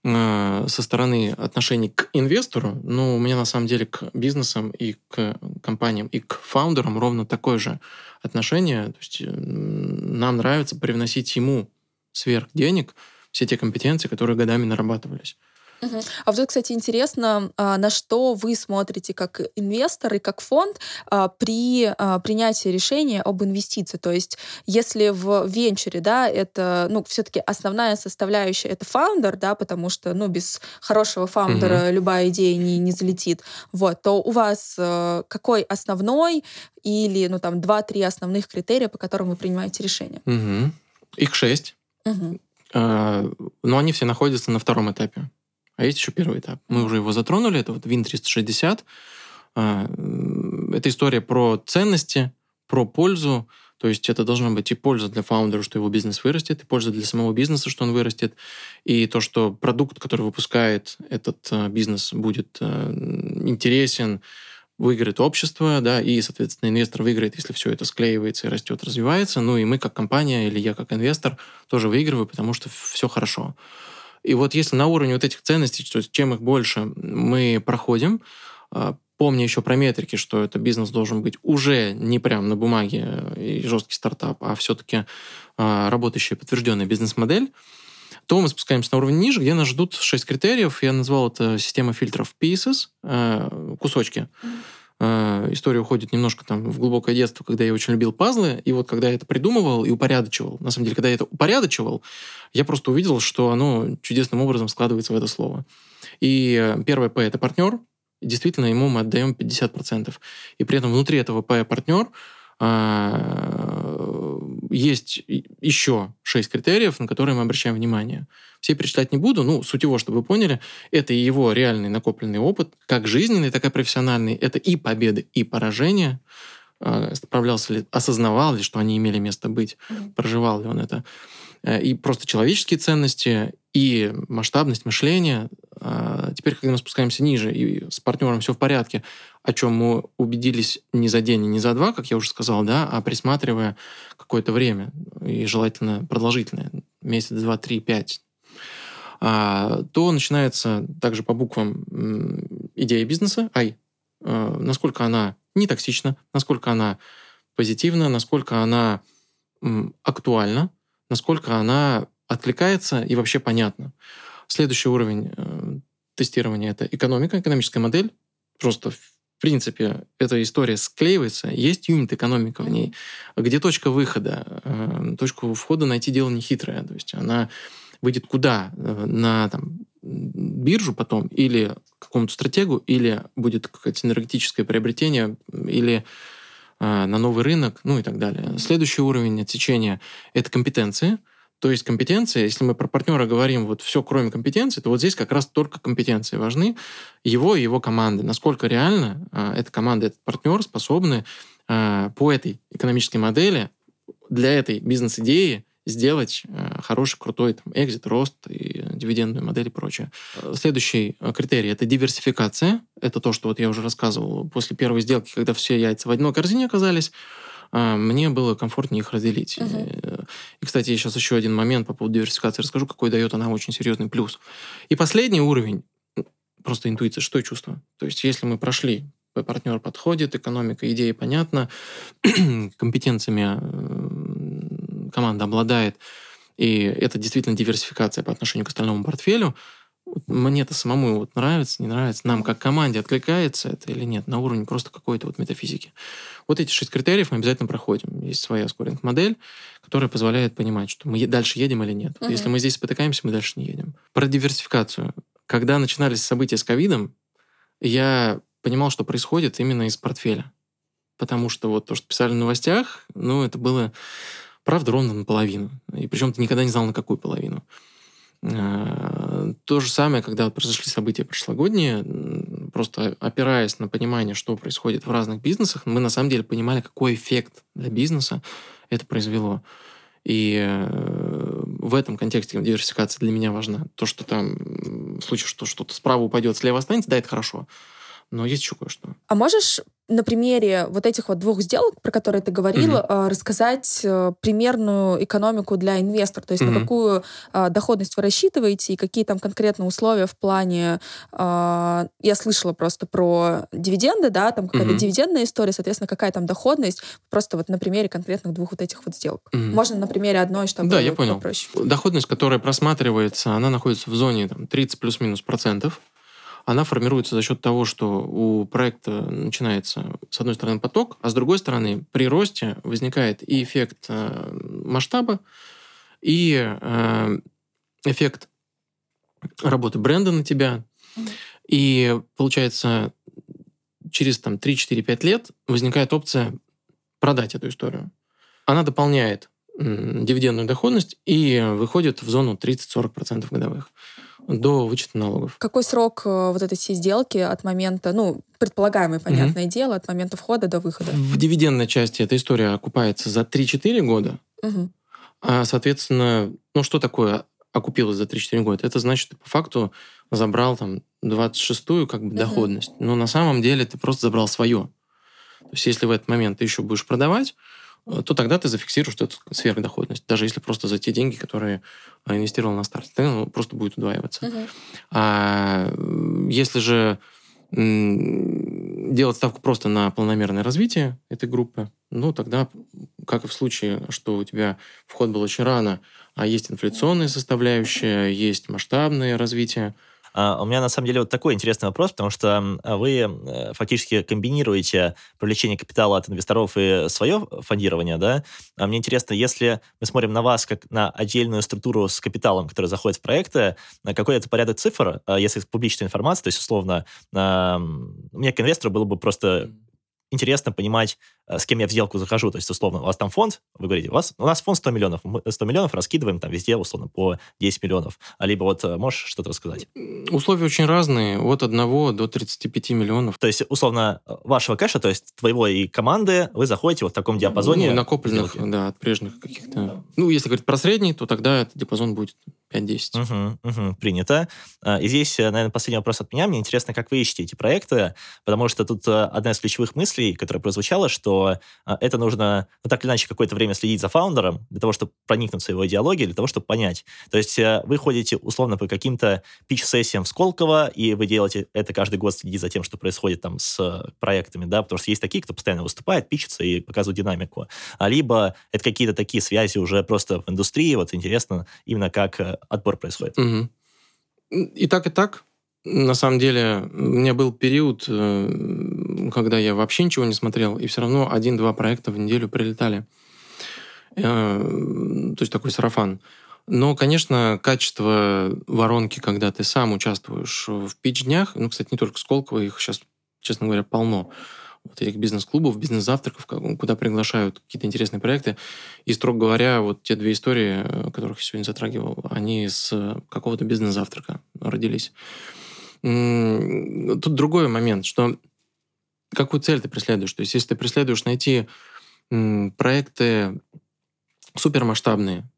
э, со стороны отношений к инвестору, но у меня на самом деле к бизнесам и к компаниям и к фаундерам ровно такое же отношение. То есть э, нам нравится привносить ему сверх денег все те компетенции, которые годами нарабатывались. Угу. А вот, кстати, интересно, а, на что вы смотрите как инвестор и как фонд а, при а, принятии решения об инвестиции? То есть, если в венчуре, да, это, ну, все-таки основная составляющая это фаундер, да, потому что, ну, без хорошего фаундера угу. любая идея не, не залетит, вот, то у вас какой основной или, ну, там, два-три основных критерия, по которым вы принимаете решение? Угу. Их шесть. Угу. Но они все находятся на втором этапе. А есть еще первый этап. Мы уже его затронули, это вот Win 360. А, это история про ценности, про пользу. То есть это должна быть и польза для фаундера, что его бизнес вырастет, и польза для самого бизнеса, что он вырастет, и то, что продукт, который выпускает этот а, бизнес, будет а, интересен, выиграет общество, да, и, соответственно, инвестор выиграет, если все это склеивается и растет, развивается. Ну и мы как компания или я как инвестор тоже выигрываю, потому что все хорошо. И вот если на уровне вот этих ценностей, то есть чем их больше мы проходим, а, помня еще про метрики, что это бизнес должен быть уже не прям на бумаге и жесткий стартап, а все-таки а, работающая подтвержденная бизнес-модель, то мы спускаемся на уровень ниже, где нас ждут шесть критериев. Я назвал это система фильтров pieces, а, кусочки. Э, история уходит немножко там в глубокое детство, когда я очень любил пазлы, и вот когда я это придумывал и упорядочивал, на самом деле, когда я это упорядочивал, я просто увидел, что оно чудесным образом складывается в это слово. И э, первое «П» — это партнер, и действительно ему мы отдаем 50%. И при этом внутри этого «П» партнер а, есть еще шесть критериев, на которые мы обращаем внимание. Все перечислять не буду, ну, суть его, чтобы вы поняли, это его реальный накопленный опыт, как жизненный, так и профессиональный. Это и победы, и поражения. А, справлялся ли, осознавал ли, что они имели место быть, проживал ли он это. Э, и просто человеческие ценности, и масштабность мышления. А, теперь, когда мы спускаемся ниже, и с партнером все в порядке, о чем мы убедились не за день и не за два, как я уже сказал, да, а присматривая какое-то время, и желательно продолжительное, месяц, два, три, пять, а, то начинается также по буквам идея бизнеса, ай, а, насколько она не токсична, насколько она позитивна, насколько она актуальна, насколько она откликается и вообще понятна. Следующий уровень э, тестирования — это экономика, экономическая модель. Просто в принципе, эта история склеивается, есть юнит-экономика в ней, где точка выхода, э, точку входа найти дело нехитрое. То есть она выйдет куда? Э, на там, биржу потом, или какому-то стратегу, или будет какое-то энергетическое приобретение, или на новый рынок, ну и так далее. Следующий уровень отсечения — это компетенции. То есть компетенции, если мы про партнера говорим вот все кроме компетенции, то вот здесь как раз только компетенции важны. Его и его команды. Насколько реально э, эта команда, этот партнер способны э, по этой экономической модели для этой бизнес-идеи сделать э, хороший, крутой там, экзит, рост и дивидендную модель и прочее. Следующий э, критерий – это диверсификация. Это то, что вот я уже рассказывал. После первой сделки, когда все яйца в одной корзине оказались, э, мне было комфортнее их разделить. Uh-huh. И, кстати, я сейчас еще один момент по поводу диверсификации расскажу, какой дает она очень серьезный плюс. И последний уровень, просто интуиция, что чувство. То есть, если мы прошли партнер подходит, экономика, идея понятна, компетенциями команда обладает, и это действительно диверсификация по отношению к остальному портфелю, мне это самому вот нравится, не нравится, нам как команде откликается это или нет, на уровне просто какой-то вот метафизики. Вот эти шесть критериев мы обязательно проходим. Есть своя скоринг-модель, которая позволяет понимать, что мы дальше едем или нет. Uh-huh. Если мы здесь спотыкаемся, мы дальше не едем. Про диверсификацию. Когда начинались события с ковидом, я понимал, что происходит именно из портфеля. Потому что вот то, что писали в новостях, ну, это было Правда, ровно наполовину. И причем ты никогда не знал, на какую половину. А, то же самое, когда произошли события прошлогодние, просто опираясь на понимание, что происходит в разных бизнесах, мы на самом деле понимали, какой эффект для бизнеса это произвело. И э, в этом контексте диверсификация для меня важна. То, что там в случае, что что-то справа упадет, слева останется, да, это хорошо. Но есть еще кое-что. А можешь на примере вот этих вот двух сделок, про которые ты говорил, mm-hmm. рассказать э, примерную экономику для инвестора, то есть mm-hmm. на какую а, доходность вы рассчитываете и какие там конкретно условия в плане... А, я слышала просто про дивиденды, да, там какая-то mm-hmm. дивидендная история, соответственно, какая там доходность, просто вот на примере конкретных двух вот этих вот сделок. Mm-hmm. Можно на примере одной, чтобы Да, я понял. Попроще. Доходность, которая просматривается, она находится в зоне там, 30 плюс-минус процентов она формируется за счет того, что у проекта начинается, с одной стороны, поток, а с другой стороны, при росте возникает и эффект э, масштаба, и э, эффект работы бренда на тебя. И получается, через там, 3-4-5 лет возникает опция продать эту историю. Она дополняет дивидендную доходность и выходит в зону 30-40% годовых до вычета налогов. Какой срок э, вот этой всей сделки от момента, ну, предполагаемое, понятное угу. дело, от момента входа до выхода? В дивидендной части эта история окупается за 3-4 года. Угу. А, соответственно, ну, что такое окупилось за 3-4 года? Это значит, ты по факту забрал там 26-ю как бы угу. доходность. Но на самом деле ты просто забрал свое. То есть если в этот момент ты еще будешь продавать, то тогда ты зафиксируешь эту сверхдоходность, даже если просто за те деньги, которые э, инвестировал на старте, тогда ну, просто будет удваиваться. Uh-huh. А если же делать ставку просто на полномерное развитие этой группы, ну, тогда, как и в случае, что у тебя вход был очень рано, а есть инфляционная составляющая, есть масштабное развитие, у меня на самом деле вот такой интересный вопрос, потому что вы э, фактически комбинируете привлечение капитала от инвесторов и свое фондирование, да? А мне интересно, если мы смотрим на вас как на отдельную структуру с капиталом, который заходит в проекты, какой это порядок цифр, а если публичная информация, то есть, условно, мне как инвестору было бы просто интересно понимать, с кем я в сделку захожу. То есть, условно, у вас там фонд, вы говорите, у, вас, у нас фонд 100 миллионов, мы 100 миллионов раскидываем там везде, условно, по 10 миллионов. А либо вот э, можешь что-то рассказать? Условия очень разные, от 1 до 35 миллионов. То есть, условно, вашего кэша, то есть твоего и команды, вы заходите вот в таком диапазоне? Ну, накопленных, сделки. да, от прежних каких-то... Ну, если говорить про средний, то тогда этот диапазон будет 5-10. Угу, угу, принято. И здесь, э, наверное, последний вопрос от меня. Мне интересно, как вы ищете эти проекты, потому что тут одна из ключевых мыслей мыслей, которая прозвучала, что а, это нужно, ну, так или иначе, какое-то время следить за фаундером для того, чтобы проникнуться его идеологией, для того, чтобы понять. То есть э, вы ходите, условно, по каким-то пич-сессиям в Сколково, и вы делаете это каждый год, следите за тем, что происходит там с проектами, да, потому что есть такие, кто постоянно выступает, пичется и показывает динамику. А либо это какие-то такие связи уже просто в индустрии, вот интересно именно как э, отбор происходит. Угу. И так, и так. На самом деле, у меня был период, э, когда я вообще ничего не смотрел, и все равно один-два проекта в неделю прилетали. Э, то есть такой сарафан. Но, конечно, качество воронки, когда ты сам участвуешь в пич-днях, ну, кстати, не только Сколково, их сейчас, честно говоря, полно вот этих бизнес-клубов, бизнес-завтраков, куда приглашают какие-то интересные проекты. И, строго говоря, вот те две истории, э, которых я сегодня затрагивал, они с какого-то бизнес-завтрака родились. Тут другой момент, что какую цель ты преследуешь? То есть, если ты преследуешь найти проекты супермасштабные,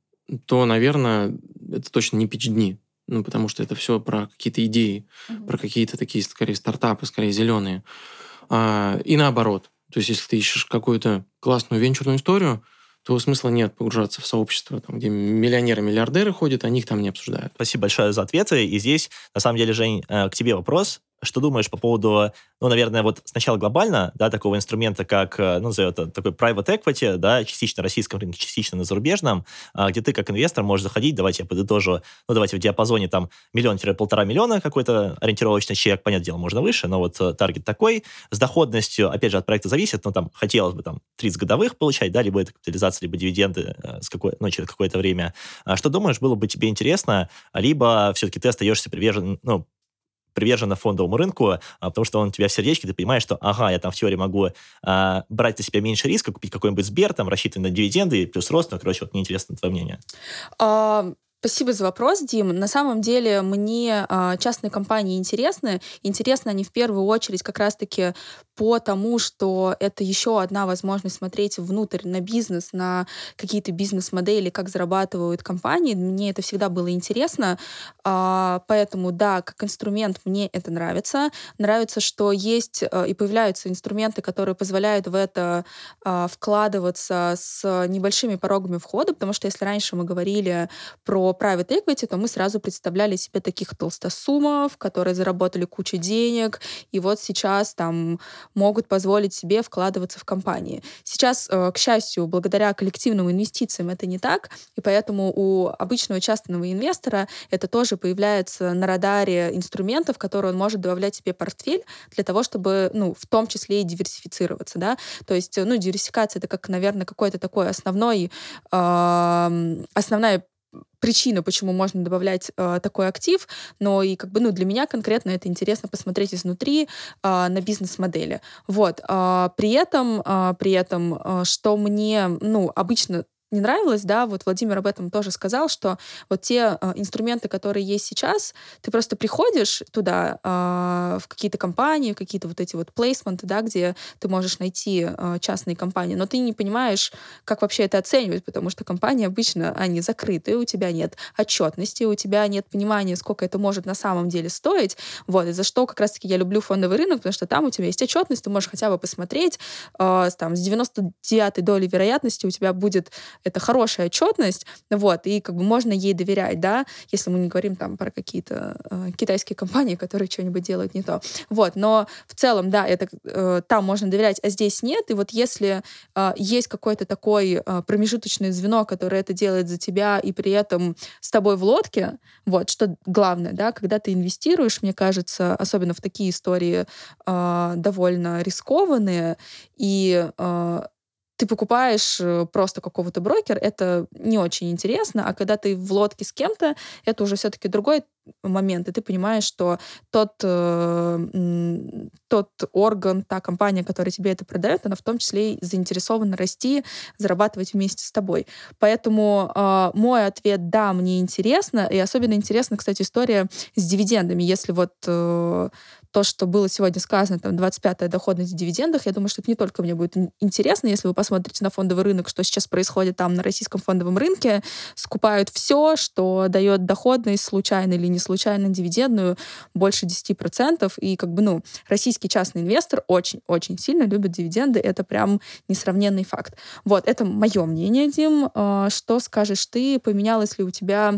то, наверное, это точно не пич-дни. Ну, потому что это все про какие-то идеи, mm-hmm. про какие-то такие, скорее, стартапы, скорее, зеленые. А, и наоборот. То есть, если ты ищешь какую-то классную венчурную историю, то смысла нет погружаться в сообщество, там, где миллионеры, миллиардеры ходят, они их там не обсуждают. Спасибо большое за ответы. И здесь, на самом деле, Жень, э, к тебе вопрос. Что думаешь по поводу, ну, наверное, вот сначала глобально, да, такого инструмента, как, э, ну, назовем это такой private equity, да, частично на российском рынке, частично на зарубежном, а, где ты как инвестор можешь заходить, давайте я подытожу, ну, давайте в диапазоне там миллион-полтора миллиона какой-то ориентировочный чек, понятное дело, можно выше, но вот э, таргет такой, с доходностью, опять же, от проекта зависит, ну, там, хотелось бы там 30 годовых получать, да, либо это капитализация, либо дивиденды э, с какой, ну, через какое-то время. А что думаешь, было бы тебе интересно, либо все-таки ты остаешься привержен, ну, привержена фондовому рынку, а, потому что он у тебя в сердечке, ты понимаешь, что, ага, я там в теории могу а, брать на себя меньше риска, купить какой-нибудь Сбер, там, рассчитывать на дивиденды, плюс рост, ну, короче, вот мне интересно твое мнение. А, Спасибо за вопрос, Дим. На самом деле мне э, частные компании интересны. Интересны они в первую очередь как раз-таки по тому, что это еще одна возможность смотреть внутрь на бизнес, на какие-то бизнес-модели, как зарабатывают компании. Мне это всегда было интересно. Э, поэтому, да, как инструмент мне это нравится. Нравится, что есть э, и появляются инструменты, которые позволяют в это э, вкладываться с небольшими порогами входа, потому что если раньше мы говорили про private equity, то мы сразу представляли себе таких толстосумов, которые заработали кучу денег, и вот сейчас там могут позволить себе вкладываться в компании. Сейчас, э, к счастью, благодаря коллективным инвестициям это не так, и поэтому у обычного частного инвестора это тоже появляется на радаре инструментов, которые он может добавлять себе портфель для того, чтобы, ну, в том числе и диверсифицироваться, да, то есть, ну, диверсификация это как, наверное, какой-то такой основной, э, основная причина, почему можно добавлять э, такой актив, но и как бы, ну, для меня конкретно это интересно посмотреть изнутри э, на бизнес-модели. Вот. Э, при этом, э, при этом, э, что мне, ну, обычно не нравилось, да, вот Владимир об этом тоже сказал, что вот те э, инструменты, которые есть сейчас, ты просто приходишь туда э, в какие-то компании, в какие-то вот эти вот плейсменты, да, где ты можешь найти э, частные компании, но ты не понимаешь, как вообще это оценивать, потому что компании обычно, они закрыты, у тебя нет отчетности, у тебя нет понимания, сколько это может на самом деле стоить, вот, и за что как раз-таки я люблю фондовый рынок, потому что там у тебя есть отчетность, ты можешь хотя бы посмотреть, э, там, с 99 долей вероятности у тебя будет это хорошая отчетность, вот, и как бы можно ей доверять, да, если мы не говорим там про какие-то э, китайские компании, которые что-нибудь делают не то. Вот, но в целом, да, это э, там можно доверять, а здесь нет. И вот если э, есть какое-то такое э, промежуточное звено, которое это делает за тебя и при этом с тобой в лодке, вот, что главное, да, когда ты инвестируешь, мне кажется, особенно в такие истории э, довольно рискованные, и э, ты покупаешь э, просто какого-то брокера, это не очень интересно, а когда ты в лодке с кем-то, это уже все-таки другой момент, и ты понимаешь, что тот, э, тот орган, та компания, которая тебе это продает, она в том числе и заинтересована расти, зарабатывать вместе с тобой. Поэтому э, мой ответ — да, мне интересно, и особенно интересна, кстати, история с дивидендами. Если вот э, то, что было сегодня сказано, там, 25-я доходность в дивидендах, я думаю, что это не только мне будет интересно, если вы посмотрите на фондовый рынок, что сейчас происходит там на российском фондовом рынке, скупают все, что дает доходность, случайно или не случайно, дивидендную, больше 10%, и как бы, ну, российский частный инвестор очень-очень сильно любит дивиденды, это прям несравненный факт. Вот, это мое мнение, Дим. А, что скажешь ты? Поменялось ли у тебя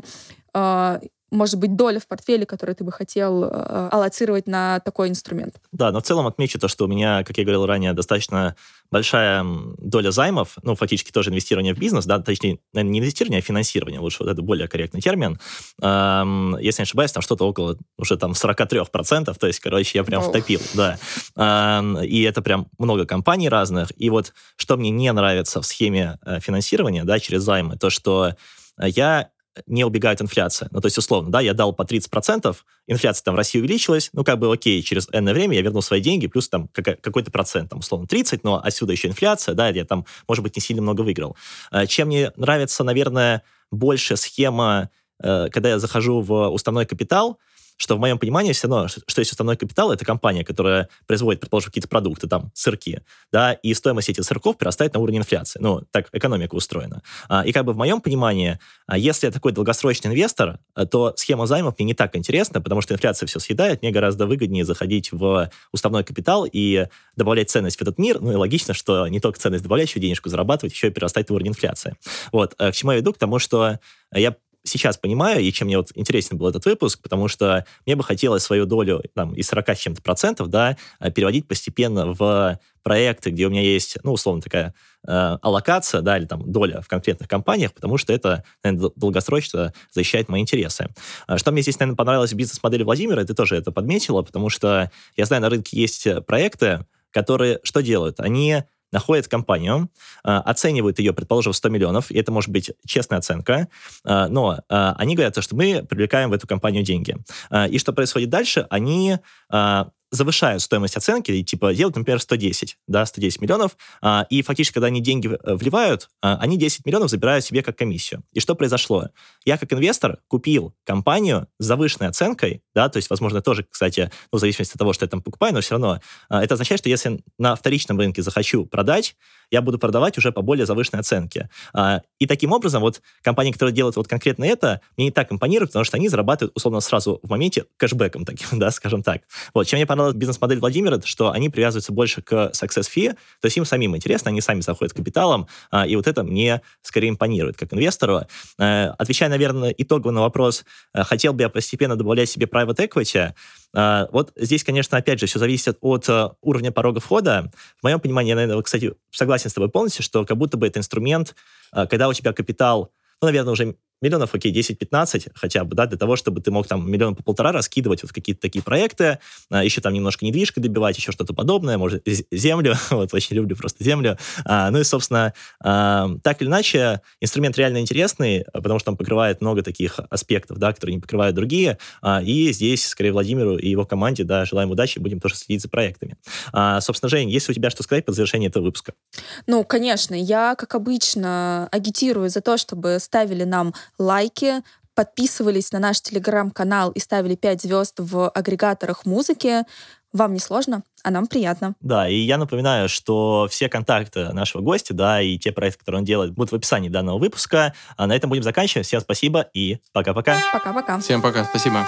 а, может быть, доля в портфеле, которую ты бы хотел э, аллоцировать на такой инструмент. Да, но в целом отмечу то, что у меня, как я говорил ранее, достаточно большая доля займов, ну, фактически тоже инвестирование в бизнес, да, точнее, не инвестирование, а финансирование, лучше вот это более корректный термин. Эм, если не ошибаюсь, там что-то около уже там 43%, то есть, короче, я прям oh. втопил, да. Эм, и это прям много компаний разных. И вот что мне не нравится в схеме э, финансирования, да, через займы, то, что я не убегает инфляция. Ну, то есть, условно, да, я дал по 30%, инфляция там в России увеличилась, ну, как бы окей, через энное время я верну свои деньги, плюс там какой-то процент, там, условно, 30, но отсюда еще инфляция, да, я там, может быть, не сильно много выиграл. А, чем мне нравится, наверное, больше схема, э, когда я захожу в уставной капитал, что в моем понимании все равно, что есть уставной капитал, это компания, которая производит, предположим, какие-то продукты, там, сырки, да, и стоимость этих сырков прирастает на уровень инфляции. Ну, так экономика устроена. А, и как бы в моем понимании, а, если я такой долгосрочный инвестор, а, то схема займов мне не так интересна, потому что инфляция все съедает, мне гораздо выгоднее заходить в уставной капитал и добавлять ценность в этот мир. Ну и логично, что не только ценность добавлять, еще денежку зарабатывать, еще и перерастать в уровень инфляции. Вот. К чему я веду? К тому, что я сейчас понимаю, и чем мне вот интересен был этот выпуск, потому что мне бы хотелось свою долю там, из 40 с чем-то процентов да, э, переводить постепенно в проекты, где у меня есть, ну, условно, такая э, аллокация, да, или там доля в конкретных компаниях, потому что это, наверное, долгосрочно защищает мои интересы. А что мне здесь, наверное, понравилось в бизнес-модели Владимира, ты тоже это подметила, потому что я знаю, на рынке есть проекты, которые что делают? Они находят компанию, а, оценивают ее, предположим, в 100 миллионов, и это может быть честная оценка, а, но а, они говорят, что мы привлекаем в эту компанию деньги. И что происходит дальше? Они завышают стоимость оценки, и, типа делают, например, 110, да, 110 миллионов, а, и фактически, когда они деньги э, вливают, а, они 10 миллионов забирают себе как комиссию. И что произошло? Я как инвестор купил компанию с завышенной оценкой, да, то есть, возможно, тоже, кстати, ну, в зависимости от того, что я там покупаю, но все равно а, это означает, что если на вторичном рынке захочу продать, я буду продавать уже по более завышенной оценке. А, и таким образом, вот компании, которые делают вот конкретно это, мне не так импонируют, потому что они зарабатывают, условно, сразу в моменте кэшбэком таким, да, скажем так. Вот, чем мне понравилась бизнес-модель Владимира, что они привязываются больше к success fee, то есть им самим интересно, они сами заходят капиталом, а, и вот это мне скорее импонирует как инвестору. А, отвечая, наверное, итогово на вопрос, хотел бы я постепенно добавлять себе private equity, а, вот здесь, конечно, опять же, все зависит от э, уровня порога входа. В моем понимании, я, наверное, кстати, согласен с тобой полностью, что как будто бы это инструмент, э, когда у тебя капитал, ну, наверное, уже миллионов, окей, 10-15 хотя бы, да, для того, чтобы ты мог там миллион по полтора раскидывать вот какие-то такие проекты, а, еще там немножко недвижка добивать, еще что-то подобное, может, землю, вот, очень люблю просто землю. А, ну и, собственно, а, так или иначе, инструмент реально интересный, потому что он покрывает много таких аспектов, да, которые не покрывают другие, и здесь, скорее, Владимиру и его команде, да, желаем удачи, будем тоже следить за проектами. Собственно, Жень, есть у тебя что сказать под завершение этого выпуска? Ну, конечно, я, как обычно, агитирую за то, чтобы ставили нам лайки, подписывались на наш телеграм-канал и ставили 5 звезд в агрегаторах музыки. Вам не сложно, а нам приятно. Да, и я напоминаю, что все контакты нашего гостя, да, и те проекты, которые он делает, будут в описании данного выпуска. А на этом будем заканчивать. Всем спасибо и пока-пока. Пока-пока. Всем пока, спасибо.